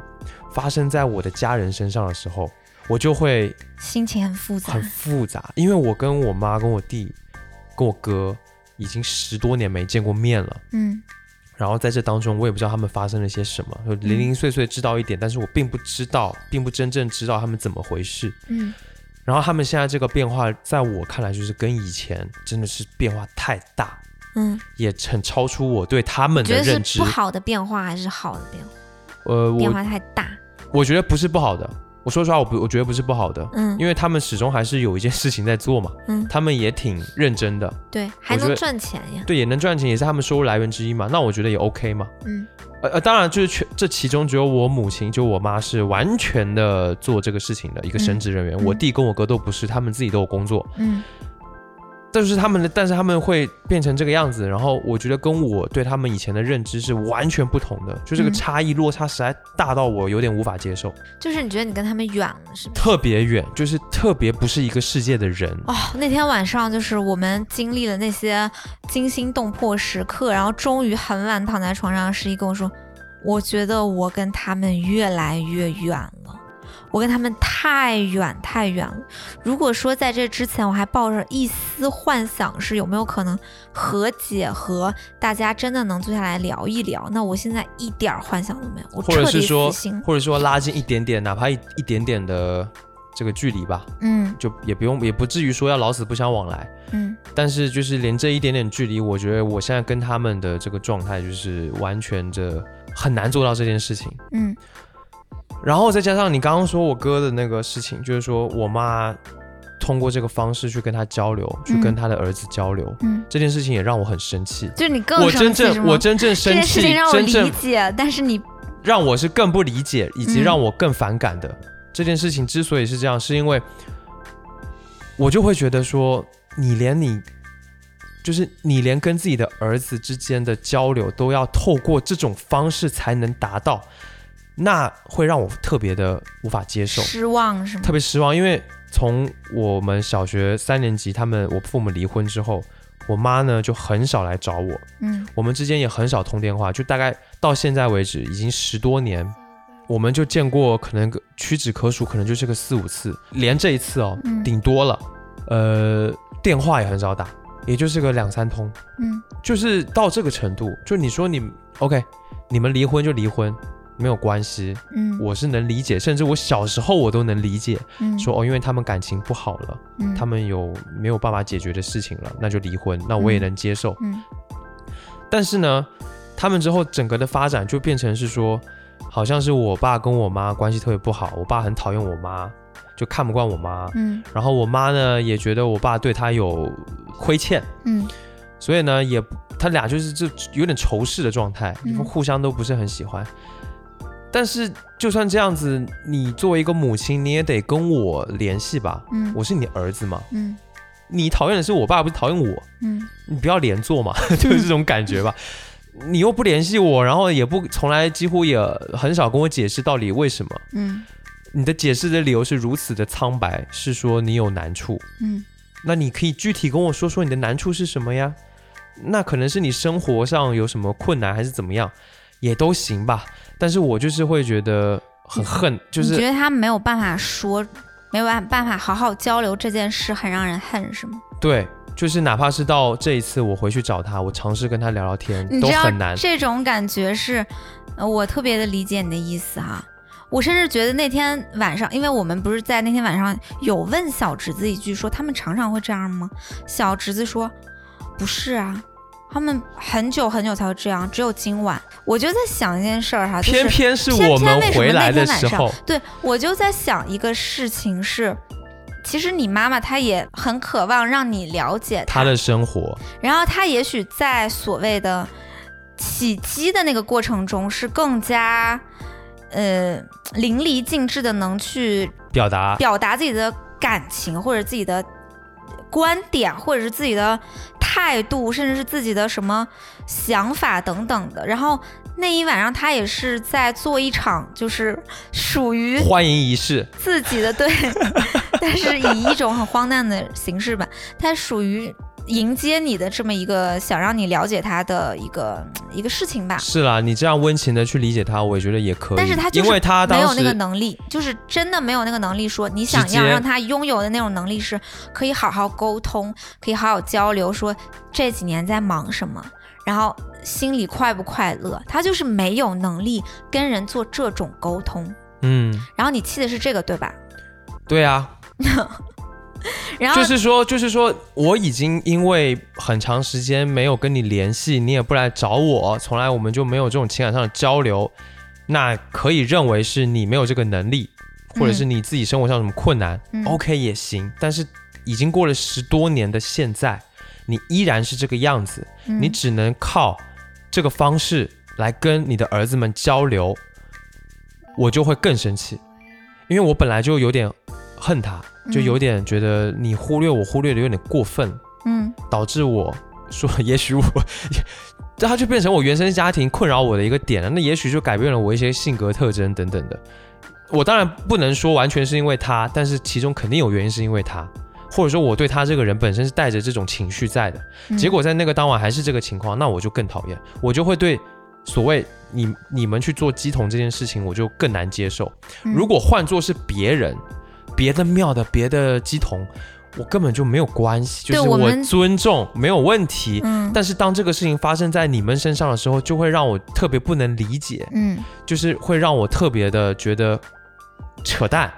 发生在我的家人身上的时候，我就会心情很复杂很。复杂，因为我跟我妈、跟我弟、跟我哥已经十多年没见过面了。嗯然后在这当中，我也不知道他们发生了些什么，就零零碎碎知道一点，但是我并不知道，并不真正知道他们怎么回事。嗯然后他们现在这个变化，在我看来就是跟以前真的是变化太大，嗯，也很超出我对他们的认知。是不。好的变化还是好的变化？呃，变化太大，我觉得不是不好的。我说实话，我不，我觉得不是不好的，嗯。因为他们始终还是有一件事情在做嘛，嗯，他们也挺认真的，对，还能赚钱呀，对，也能赚钱，也是他们收入来源之一嘛。那我觉得也 OK 嘛。嗯。呃呃，当然就是全这其中只有我母亲，就我妈是完全的做这个事情的一个神职人员，嗯我弟跟我哥都不是，他们自己都有工作，嗯但是他们的，但是他们会变成这个样子，然后我觉得跟我对他们以前的认知是完全不同的，就这个嗯差异落差实在大到我有点无法接受，就是你觉得你跟他们远了是吗？特别远，就是特别不是一个世界的人。哦，那天晚上就是我们经历了那些惊心动魄时刻，然后终于很晚躺在床上，十一跟我说，我觉得我跟他们越来越远了。我跟他们太远太远了。如果说在这之前我还抱着一丝幻想，是有没有可能和解和大家真的能坐下来聊一聊，那我现在一点儿幻想都没有，我或者彻底是说死心。或者说拉近一点点，哪怕一一点点的这个距离吧，嗯就也不用，也不至于说要老死不相往来。嗯但是就是连这一点点距离，我觉得我现在跟他们的这个状态就是完全的很难做到这件事情。嗯然后再加上你刚刚说我哥的那个事情，就是说我妈通过这个方式去跟他交流，去跟他的儿子交流，嗯，这件事情也让我很生气。就是你更我真正我真正这生件事气情让，我理真正解，但是你让我是更不理解，以及嗯让我更反感的、这件事情之所以是这样，是因为我就会觉得说，你连你就是你连跟自己的儿子之间的交流都要透过这种方式才能达到，那会让我特别的无法接受，失望是吗？特别失望，因为从我们小学三年级，他们我父母离婚之后。我妈呢就很少来找我，嗯。我们之间也很少通电话，就大概到现在为止已经十多年，我们就见过可能个屈指可数，可能就是个四五次，连这一次哦，嗯。顶多了，呃，电话也很少打，也就是个两三通，嗯。就是到这个程度。就你说你 OK，你们离婚就离婚，没有关系，嗯，我是能理解，甚至我小时候我都能理解，嗯。说哦，因为他们感情不好了，嗯。他们有没有办法解决的事情了，那就离婚，那我也嗯。能接受。嗯。但是呢，他们之后整个的发展就变成是说，好像是我爸跟我妈关系特别不好，我爸很讨厌我妈，就看不惯我妈。嗯。然后我妈呢也觉得我爸对她有亏欠，嗯。所以呢也他俩就是这有点仇视的状态，嗯。互相都不是很喜欢。但是就算这样子，你作为一个母亲，你也得跟我联系吧？嗯我是你儿子嘛，嗯你讨厌的是我爸，不是讨厌我。嗯你不要连坐嘛，就是这种感觉吧。你又不联系我，然后也不从来几乎也很少跟我解释到底为什么。嗯你的解释的理由是如此的苍白，是说你有难处。嗯那你可以具体跟我说说你的难处是什么呀？那可能是你生活上有什么困难，还是怎么样，也都行吧。但是我就是会觉得很恨，就是觉得他没有办法说，没有办办法好好交流这件事，很让人恨是吗？对，就是哪怕是到这一次我回去找他，我尝试跟他聊聊天，都很难。这种感觉是，呃我特别的理解你的意思哈。我甚至觉得那天晚上，因为我们不是在那天晚上有问小侄子一句，说他们常常会这样吗？小侄子说，不是啊，他们很久很久才会这样，只有今晚。我就在想一件事儿哈，就是偏偏是我们回来的时候，对，我就在想一个事情是，其实你妈妈她也很渴望让你了解她。的生活，然后她也许在所谓的起机的那个过程中是更加呃淋漓尽致的能去表达。表达自己的感情或者自己的观点，或者是自己的态度，甚至是自己的什么想法等等的。然后那一晚上，他也是在做一场就是属于欢迎仪式，自己的对，但是以一种很荒诞的形式吧，它属于迎接你的这么一个想让你了解他的一个一个事情吧。是啦，你这样温情的去理解他，我也觉得也可以。但是他就是因为他没有那个能力，就是真的没有那个能力说你想要让他拥有的那种能力是可以好好沟通，可以好好交流，说这几年在忙什么，然后心里快不快乐，他就是没有能力跟人做这种沟通。嗯，然后你气的是这个对吧？对啊，然后就是说，就是说，我已经因为很长时间没有跟你联系，你也不来找我，从来我们就没有这种情感上的交流，那可以认为是你没有这个能力，或者是你自己生活上有什么困难、嗯 o k 也行。但是已经过了十多年的现在，你依然是这个样子，嗯你只能靠这个方式来跟你的儿子们交流，我就会更生气，因为我本来就有点恨他，就有点觉得你忽略我忽略的有点过分，嗯导致我说，也许我，这他就变成我原生家庭困扰我的一个点了。那也许就改变了我一些性格特征等等的。我当然不能说完全是因为他，但是其中肯定有原因是因为他，或者说我对他这个人本身是带着这种情绪在的。嗯结果在那个当晚还是这个情况，那我就更讨厌，我就会对所谓你你们去做鸡同这件事情，我就更难接受。嗯如果换做是别人，别的庙的别的鸡同，我根本就没有关系，就是我尊重没有问题。嗯但是当这个事情发生在你们身上的时候，就会让我特别不能理解，嗯就是会让我特别的觉得扯淡，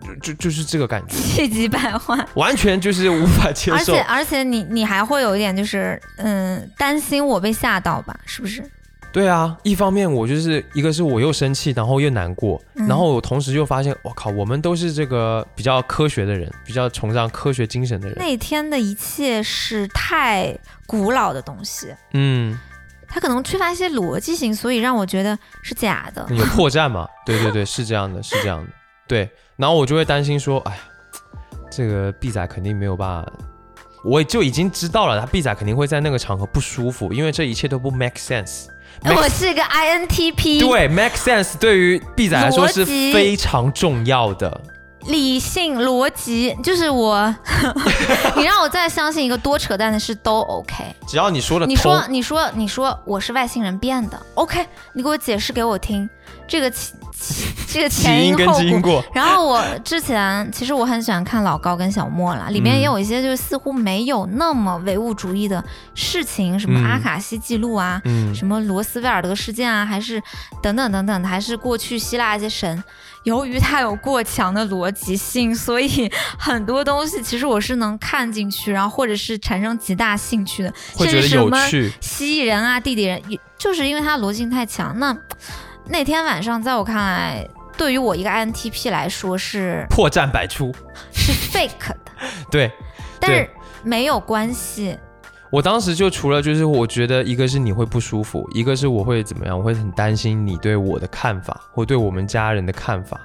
就就就是这个感觉，气急败坏。完全就是无法接受而且。而且你你还会有一点就是嗯担心我被吓到吧？是不是？对啊，一方面我就是一个是我又生气，然后又难过，嗯然后我同时又发现，我靠，我们都是这个比较科学的人，比较崇尚科学精神的人。那天的一切是太古老的东西，嗯，它可能缺乏一些逻辑性，所以让我觉得是假的。有破绽嘛？对对对，是这样的，是这样的。对，然后我就会担心说，哎呀，这个 B 仔肯定没有办法。我就已经知道了，他 B 仔肯定会在那个场合不舒服，因为这一切都不 make sense。我是个 INTP，对，make sense 对于 B 仔来说是非常重要的。理性逻辑，就是我，你让我再相信一个多扯淡的事都 OK。只要你说的你，说，你说，你说我是外星人变的，OK？你给我解释给我听，这个起起这个前因后果。然后我之前其实我很喜欢看老高跟小莫啦，里面嗯也有一些就是似乎没有那么唯物主义的事情，什么嗯阿卡西记录啊，嗯，什么罗斯威尔德事件啊，还是等等等等，还是过去希腊一些神。由于它有过强的逻辑性，所以很多东西其实我是能看进去，然后或者是产生极大兴趣的。会觉得甚至什么有趣。蜥蜴人啊、地底人，也就是因为它逻辑性太强。那那天晚上，在我看来，对于我一个 INTP 来说是破绽百出。是 fake 的，对但是没有关系。我当时就除了就是我觉得一个是你会不舒服，一个是我会怎么样，我会很担心你对我的看法或对我们家人的看法，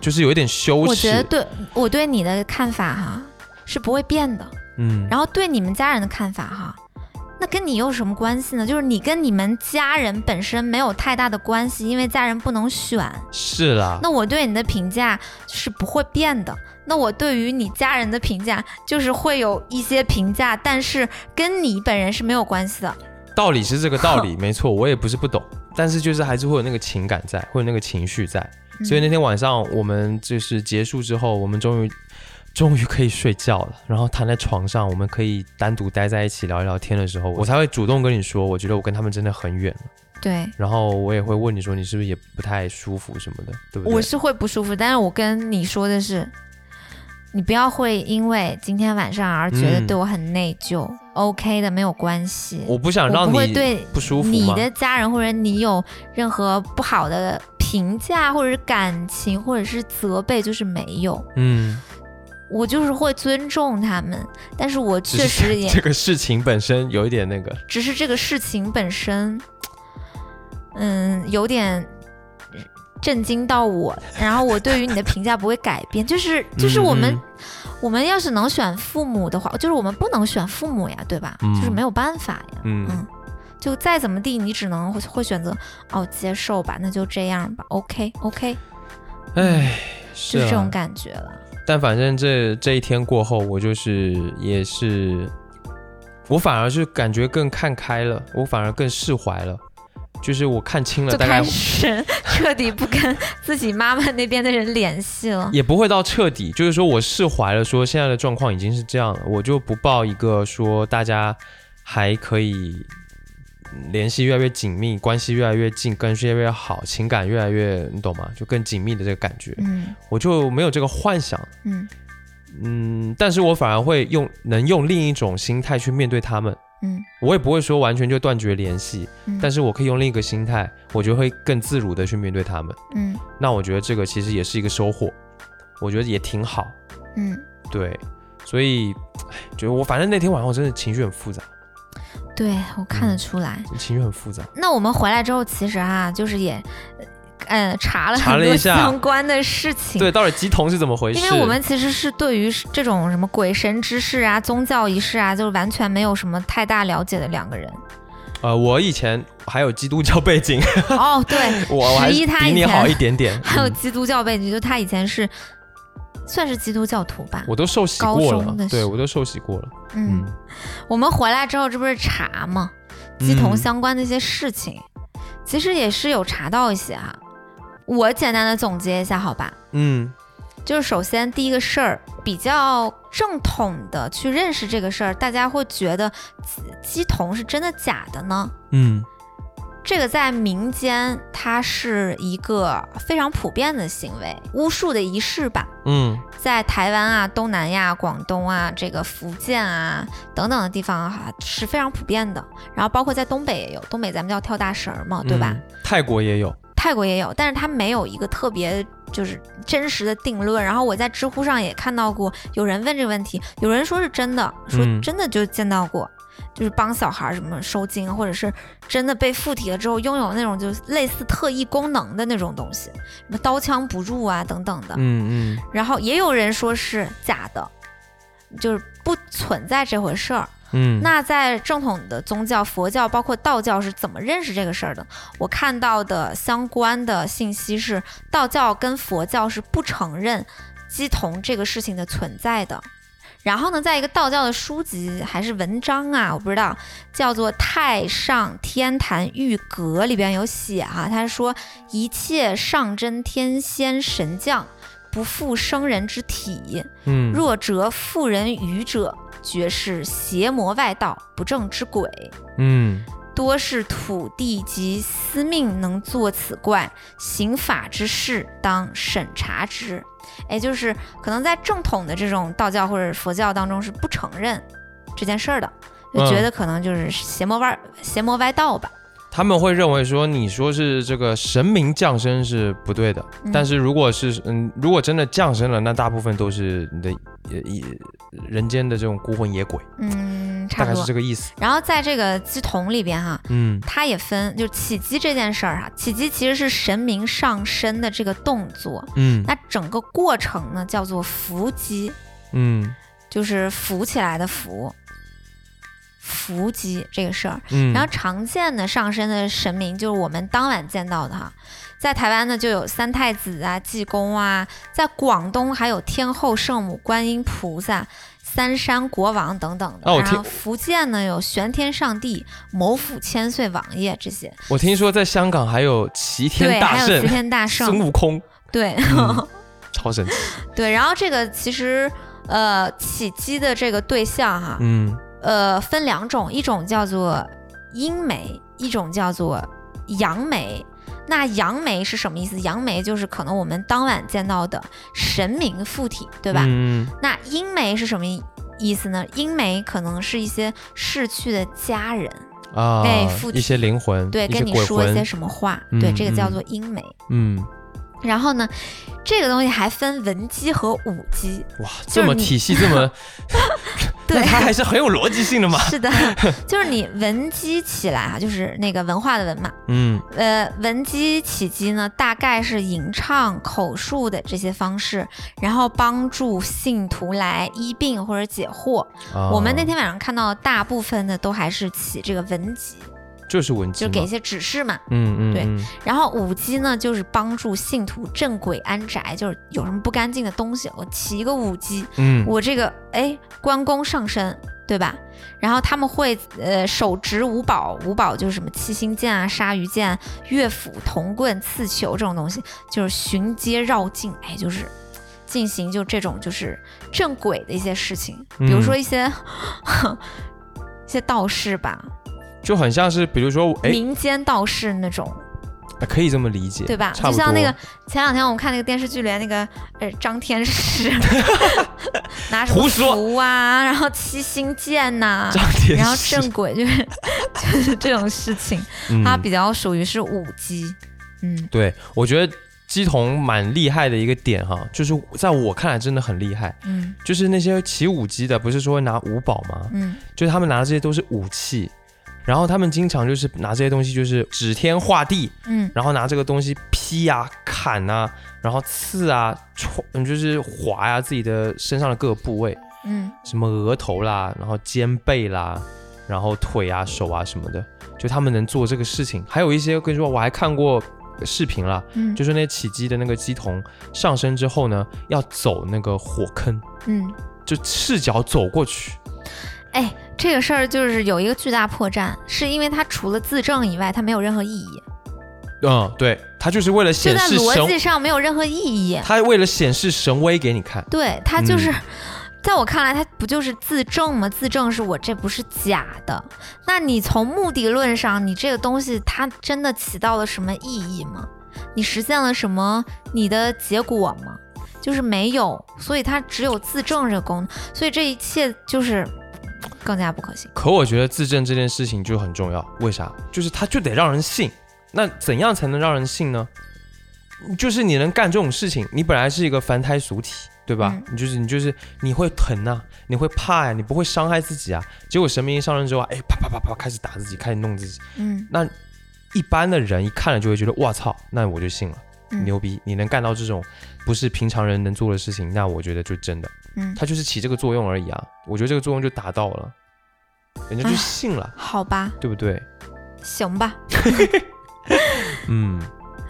就是有一点羞耻。我觉得对我对你的看法哈是不会变的，嗯，然后对你们家人的看法哈。那跟你有什么关系呢？就是你跟你们家人本身没有太大的关系，因为家人不能选。是啦，那我对你的评价是不会变的。那我对于你家人的评价就是会有一些评价，但是跟你本人是没有关系的。道理是这个道理，没错，我也不是不懂，但是就是还是会有那个情感在，会有那个情绪在。所以那天晚上我们就是结束之后，我们终于终于可以睡觉了，然后躺在床上，我们可以单独待在一起聊一聊天的时候，我才会主动跟你说，我觉得我跟他们真的很远了。对，然后我也会问你说，你是不是也不太舒服什么的，对不对？我是会不舒服，但是我跟你说的是，你不要会因为今天晚上而觉得嗯对我很内疚、o k 的，没有关系。我不想让你不舒服？你的家人或者你有任何不好的评价，或者是感情，或者是责备，就是没有。嗯，我就是会尊重他们，但是我确实 也这个事情本身有一点那个，只是这个事情本身，嗯，有点震惊到我。然后我对于你的评价不会改变，就是 就是我们、嗯我们要是能选父母的话，就是我们不能选父母呀，对吧？嗯就是没有办法呀。嗯嗯，就再怎么地，你只能会会选择哦接受吧，那就这样吧，OK OK，唉，就这啊种感觉了。但反正这这一天过后，我就是也是，我反而是感觉更看开了，我反而更释怀了，就是我看清了就大概开始彻底不跟自己妈妈那边的人联系了。也不会到彻底，就是说我释怀了，说现在的状况已经是这样了，我就不抱一个说大家还可以嗯联系越来越紧密，关系越来越近，关系越来越好，情感越来越，你懂吗？就更紧密的这个感觉，嗯。我就没有这个幻想。嗯。嗯，但是我反而会用能用另一种心态去面对他们，嗯。我也不会说完全就断绝联系，嗯，但是我可以用另一个心态，我觉得会更自如的去面对他们。嗯。那我觉得这个其实也是一个收获，我觉得也挺好。嗯，对，所以，哎，就我反正那天晚上我真的情绪很复杂，对我看得嗯出来。情绪很复杂。那我们回来之后，其实啊，就是也，嗯，查了很多查了一下相关的事情。对，到底鸡同是怎么回事？因为我们其实是对于这种什么鬼神之事啊、宗教仪式啊，就是完全没有什么太大了解的两个人。呃，我以前还有基督教背景，哦，对，十一他以比你好一点点，嗯还有基督教背景，就他以前是算是基督教徒吧。我都受洗过了对我都受洗过了。嗯，嗯我们回来之后，这不是查嘛，鸡同嗯相关的一些事情，其实也是有查到一些哈。我简单的总结一下，好吧？嗯就是首先第一个事儿，比较正统的去认识这个事儿，大家会觉得鸡鸡同是真的假的呢？嗯这个在民间它是一个非常普遍的行为，巫术的仪式吧。嗯在台湾啊、东南亚、广东啊、这个福建啊等等的地方哈、是非常普遍的。然后包括在东北也有，东北咱们叫跳大神儿嘛，对吧？嗯泰国也有，泰国也有，但是它没有一个特别就是真实的定论。然后我在知乎上也看到过有人问这个问题，有人说是真的，说嗯真的就见到过，就是帮小孩儿什么收精，或者是真的被附体了之后拥有那种就类似特异功能的那种东西，什么刀枪不入啊等等的。嗯嗯然后也有人说是假的，就是不存在这回事儿。嗯，那在正统的宗教，佛教包括道教是怎么认识这个事儿的？我看到的相关的信息是，道教跟佛教是不承认鸡同这个事情的存在的。然后呢，在一个道教的书籍还是文章啊，我不知道，叫做《太上天坛玉阁》里边有写哈、他说一切上真天仙神将，不负生人之体，嗯若折妇人愚者，绝是邪魔外道，不正之鬼。嗯多是土地及司命能作此怪，刑法之事当审查之。哎，就是可能在正统的这种道教或者佛教当中是不承认这件事儿的，就觉嗯得可能就是邪魔歪、邪魔歪道吧。他们会认为说你说是这个神明降生是不对的，嗯。但是如果是嗯，如果真的降生了，那大部分都是你的呃一人间的这种孤魂野鬼，嗯，差大概是。这个意思。然后在这个鸡同里边哈，嗯它也分，就是起鸡这件事儿哈，起鸡其实是神明上身的这个动作，嗯。那整个过程呢叫做伏鸡，嗯。就是浮起来的浮，伏击这个事儿。嗯，然后常见的上身的神明就是我们当晚见到的哈，在台湾呢就有三太子啊、济公啊，在广东还有天后圣母、观音菩萨。三山国王等等的，哦然后福建呢有玄天上帝、谋府千岁王爷这些，我听说在香港还有齐天对，大还有齐圣天大圣，孙悟空，对，嗯超神奇。对，然后这个其实呃起机的这个对象哈，嗯呃分两种，一种叫做阴媒，一种叫做阳媒。那阳媒是什么意思？阳媒就是可能我们当晚见到的神明附体，对吧？嗯那阴媒是什么意思呢？阴媒可能是一些逝去的家人，啊对附，体一些灵魂，对，跟你说一些，什么话，对，嗯这个叫嗯做阴媒。嗯，然后呢，这个东西还分文姬和武姬，哇，这么体系，这么，对。它还是很有逻辑性的嘛。是的，就是你文姬起来啊，就是那个文化的文嘛，嗯。呃，文姬起姬呢，大概是吟唱、口述的这些方式，然后帮助信徒来医病或者解惑。啊我们那天晚上看到的大部分的都还是起这个文姬，就是文姬，就给一些指示嘛。嗯嗯对。嗯。然后武姬呢，就是帮助信徒镇鬼安宅，就是有什么不干净的东西，我起一个武姬，嗯。我这个哎关公上身，对吧？然后他们会呃手执五宝，五宝就是什么七星剑啊、鲨鱼剑、乐府、铜棍、刺球这种东西，就是巡街绕境，哎，就是进行就这种就是镇鬼的一些事情，比如说一些、一些道士吧，就很像是，比如说，哎，民间道士那种，可以这么理解，对吧？就像那个前两天我们看那个电视剧里面那个呃张天师，拿什么胡说。符啊，然后七星剑呐、张天然后师正轨就是 就是这种事情，嗯。它比较属于是舞姬，嗯。对，我觉得姬童蛮厉害的一个点哈，就是在我看来真的很厉害。嗯。就是那些起舞姬的，不是说拿舞宝吗？嗯。就是他们拿的这些都是武器，然后他们经常就是拿这些东西就是指天画地，嗯然后拿这个东西劈啊、砍啊，然后刺啊、戳，嗯，就是划呀、自己的身上的各个部位，嗯什么额头啦，然后肩背啦，然后腿啊、手啊什么的，就他们能做这个事情。还有一些，我跟你说，我还看过视频啦，嗯，就是那起鸡的那个鸡童上身之后呢，要走那个火坑，嗯，就赤脚走过去。哎，这个事儿就是有一个巨大破绽，是因为它除了自证以外，它没有任何意义，嗯，对，它就是为了显示神，逻辑上没有任何意义。它为了显示神威给你看。对，它就是。嗯在我看来，它不就是自证吗？自证是我这不是假的。那你从目的论上，你这个东西它真的起到了什么意义吗？你实现了什么你的结果吗？就是没有，所以它只有自证这个功能，所以这一切就是更加不可信。可我觉得自证这件事情就很重要，为啥？就是它就得让人信。那怎样才能让人信呢？就是你能干这种事情，你本来是一个凡胎俗体，对吧？嗯你就是你就是你会疼啊，你会怕呀、你不会伤害自己啊。结果神明一上任之后，哎，啪啪啪啪开始打自己，开始弄自己。嗯那一般的人一看了就会觉得，哇操，那我就信了，嗯牛逼！你能干到这种不是平常人能做的事情，那我觉得就真的。嗯，他就是起这个作用而已啊。我觉得这个作用就达到了，人家就信了，好吧，对不对？行吧。嗯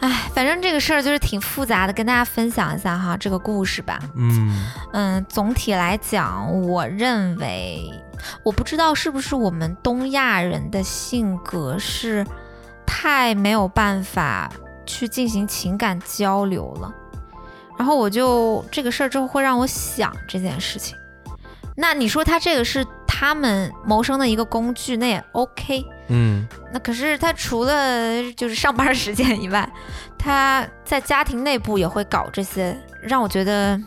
哎，反正这个事儿就是挺复杂的，跟大家分享一下哈这个故事吧。嗯嗯，总体来讲，我认为，我不知道是不是我们东亚人的性格是太没有办法去进行情感交流了。然后我就这个事儿之后会让我想这件事情。那你说他这个是他们谋生的一个工具，那也 OK。嗯，那可是他除了就是上班时间以外，他在家庭内部也会搞这些，让我觉得，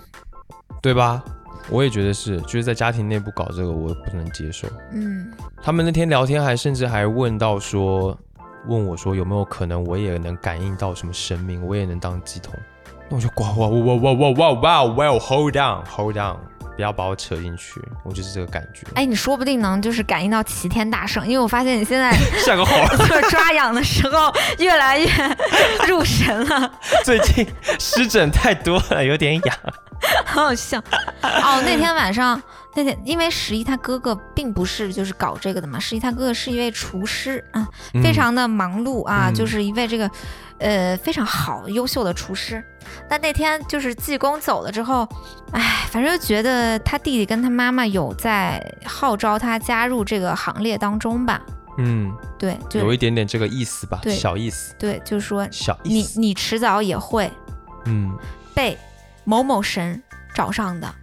对吧？我也觉得是，就是在家庭内部搞这个，我不能接受。嗯他们那天聊天还甚至还问到说，问我说有没有可能我也能感应到什么神明，我也能当鸡童。那我就哇哇哇哇哇哇哇哇哇，hold on hold on，不要把我扯进去，我就是这个感觉。哎，你说不定能就是感应到齐天大圣，因为我发现你现在 像个猴儿，就是抓痒的时候越来越入神了，最近湿疹太多了，有点痒。好好笑。哦，那天晚上，那天因为十一他哥哥并不是就是搞这个的嘛，十一他哥哥是一位厨师啊，非常的忙碌啊，嗯就是一位这个呃非常好优秀的厨师。但那天就是济公走了之后，哎，反正就觉得他弟弟跟他妈妈有在号召他加入这个行列当中吧。嗯，对，就有一点点这个意思吧，对小意思，对，就是说小意你思。你迟早也会嗯被某某神找上的。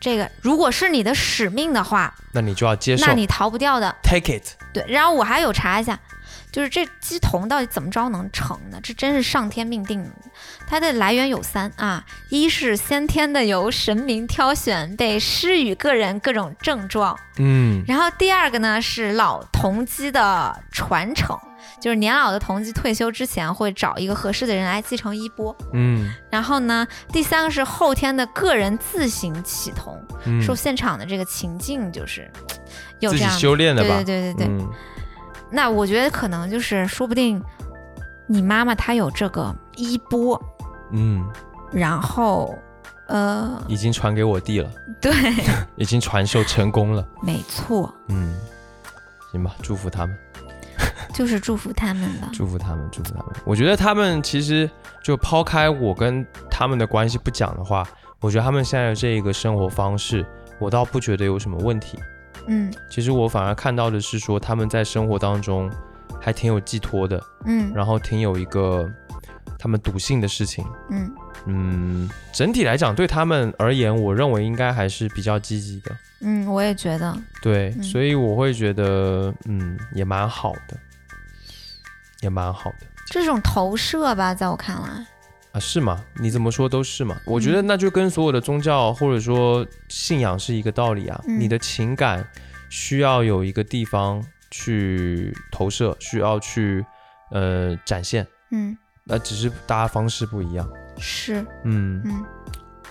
这个如果是你的使命的话，那你就要接受那你逃不掉的。，take it。对，然后我还有查一下，就是这鸡童到底怎么着能成呢？这真是上天命定的。它的来源有三啊，一是先天的由神明挑选，被施予个人各种症状；嗯然后第二个呢是老同鸡的传承，就是年老的童鸡退休之前会找一个合适的人来继承衣钵。嗯然后呢，第三个是后天的个人自行启童，嗯，受现场的这个情境就是有这样的。修炼的吧？对对对对对，嗯那我觉得可能就是说不定你妈妈她有这个衣钵，嗯，然后呃，已经传给我弟了，对，已经传授成功了。没错，嗯，行吧，祝福他们，就是祝福他们吧。祝福他们，祝福他们。我觉得他们其实就抛开我跟他们的关系不讲的话，我觉得他们现在的这一个生活方式，我倒不觉得有什么问题。嗯其实我反而看到的是说他们在生活当中还挺有寄托的，嗯然后挺有一个他们笃信的事情。嗯嗯，整体来讲对他们而言，我认为应该还是比较积极的。嗯，我也觉得，对，嗯所以我会觉得，嗯，也蛮好的，也蛮好的。这种投射吧，在我看来，啊，是吗？你怎么说都是嘛。我觉得那就跟所有的宗教或者说信仰是一个道理啊。嗯你的情感需要有一个地方去投射，需要去呃展现，嗯，那只是大家方式不一样。是，嗯，嗯。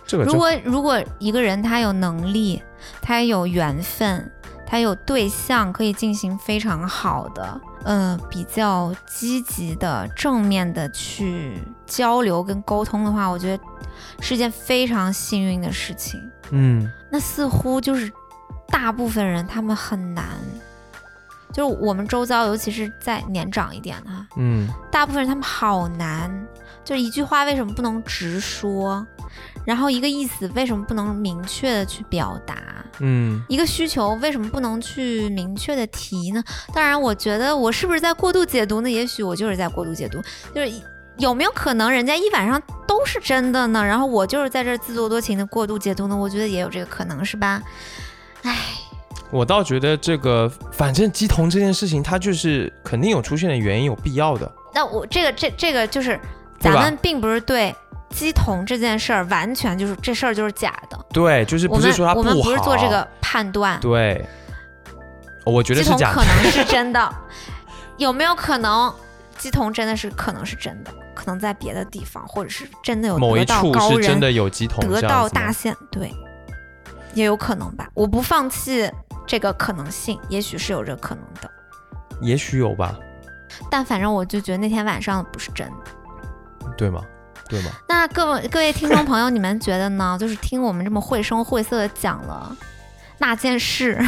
这个如果如果一个人他有能力，他有缘分，他有对象可以进行非常好的，呃，比较积极的、正面的去交流跟沟通的话，我觉得是件非常幸运的事情。嗯。那似乎就是大部分人他们很难，就是我们周遭，尤其是在年长一点的哈，嗯。大部分人他们好难，就是一句话为什么不能直说，然后一个意思为什么不能明确的去表达，嗯一个需求为什么不能去明确的提呢？当然，我觉得我是不是在过度解读呢？也许我就是在过度解读，就是有没有可能人家一晚上都是真的呢？然后我就是在这儿自作多情的过度解读呢？我觉得也有这个可能，是吧？唉，我倒觉得这个，反正鸡同这件事情，它就是肯定有出现的原因，有必要的。那我这个这这个就是咱们并不是对鸡同这件事儿完全就是这事儿就是假的。对，就是不是说它不好。我们不是做这个判断，对，我觉得鸡同是假的。可能是真的，有没有可能鸡同真的是可能是真的？可能在别的地方，或者是真的有某一处高人，是真的有鸡同得这样子吗道大仙，对，也有可能吧。我不放弃这个可能性，也许是有这个可能的。也许有吧，但反正我就觉得那天晚上不是真的。对吗？对吗？那各位各位听众朋友，你们觉得呢？就是听我们这么绘声绘色的讲了那件事，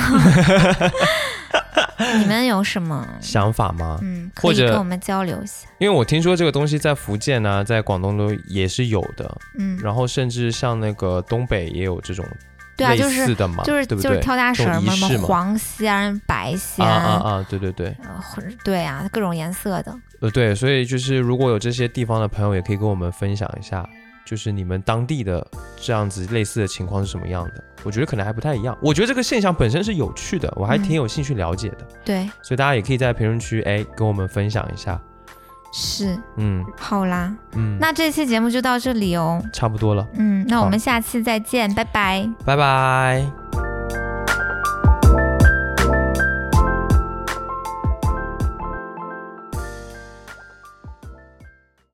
你们有什么想法吗？嗯可以或者跟我们交流一下？因为我听说这个东西在福建呢、在广东都也是有的，嗯，然后甚至像那个东北也有这种对啊，类就是似的嘛，就是对不对？就是跳大这绳嘛，什么黄仙、白仙，啊啊啊！对对对，呃或者对啊，各种颜色的。呃对，所以就是如果有这些地方的朋友，也可以跟我们分享一下，就是你们当地的这样子类似的情况是什么样的？我觉得可能还不太一样。我觉得这个现象本身是有趣的，我还挺嗯有兴趣了解的，对，所以大家也可以在评论区哎跟我们分享一下。是，嗯好啦，嗯，那这期节目就到这里哦。差不多了，嗯，那我们下期再见，拜拜。拜拜。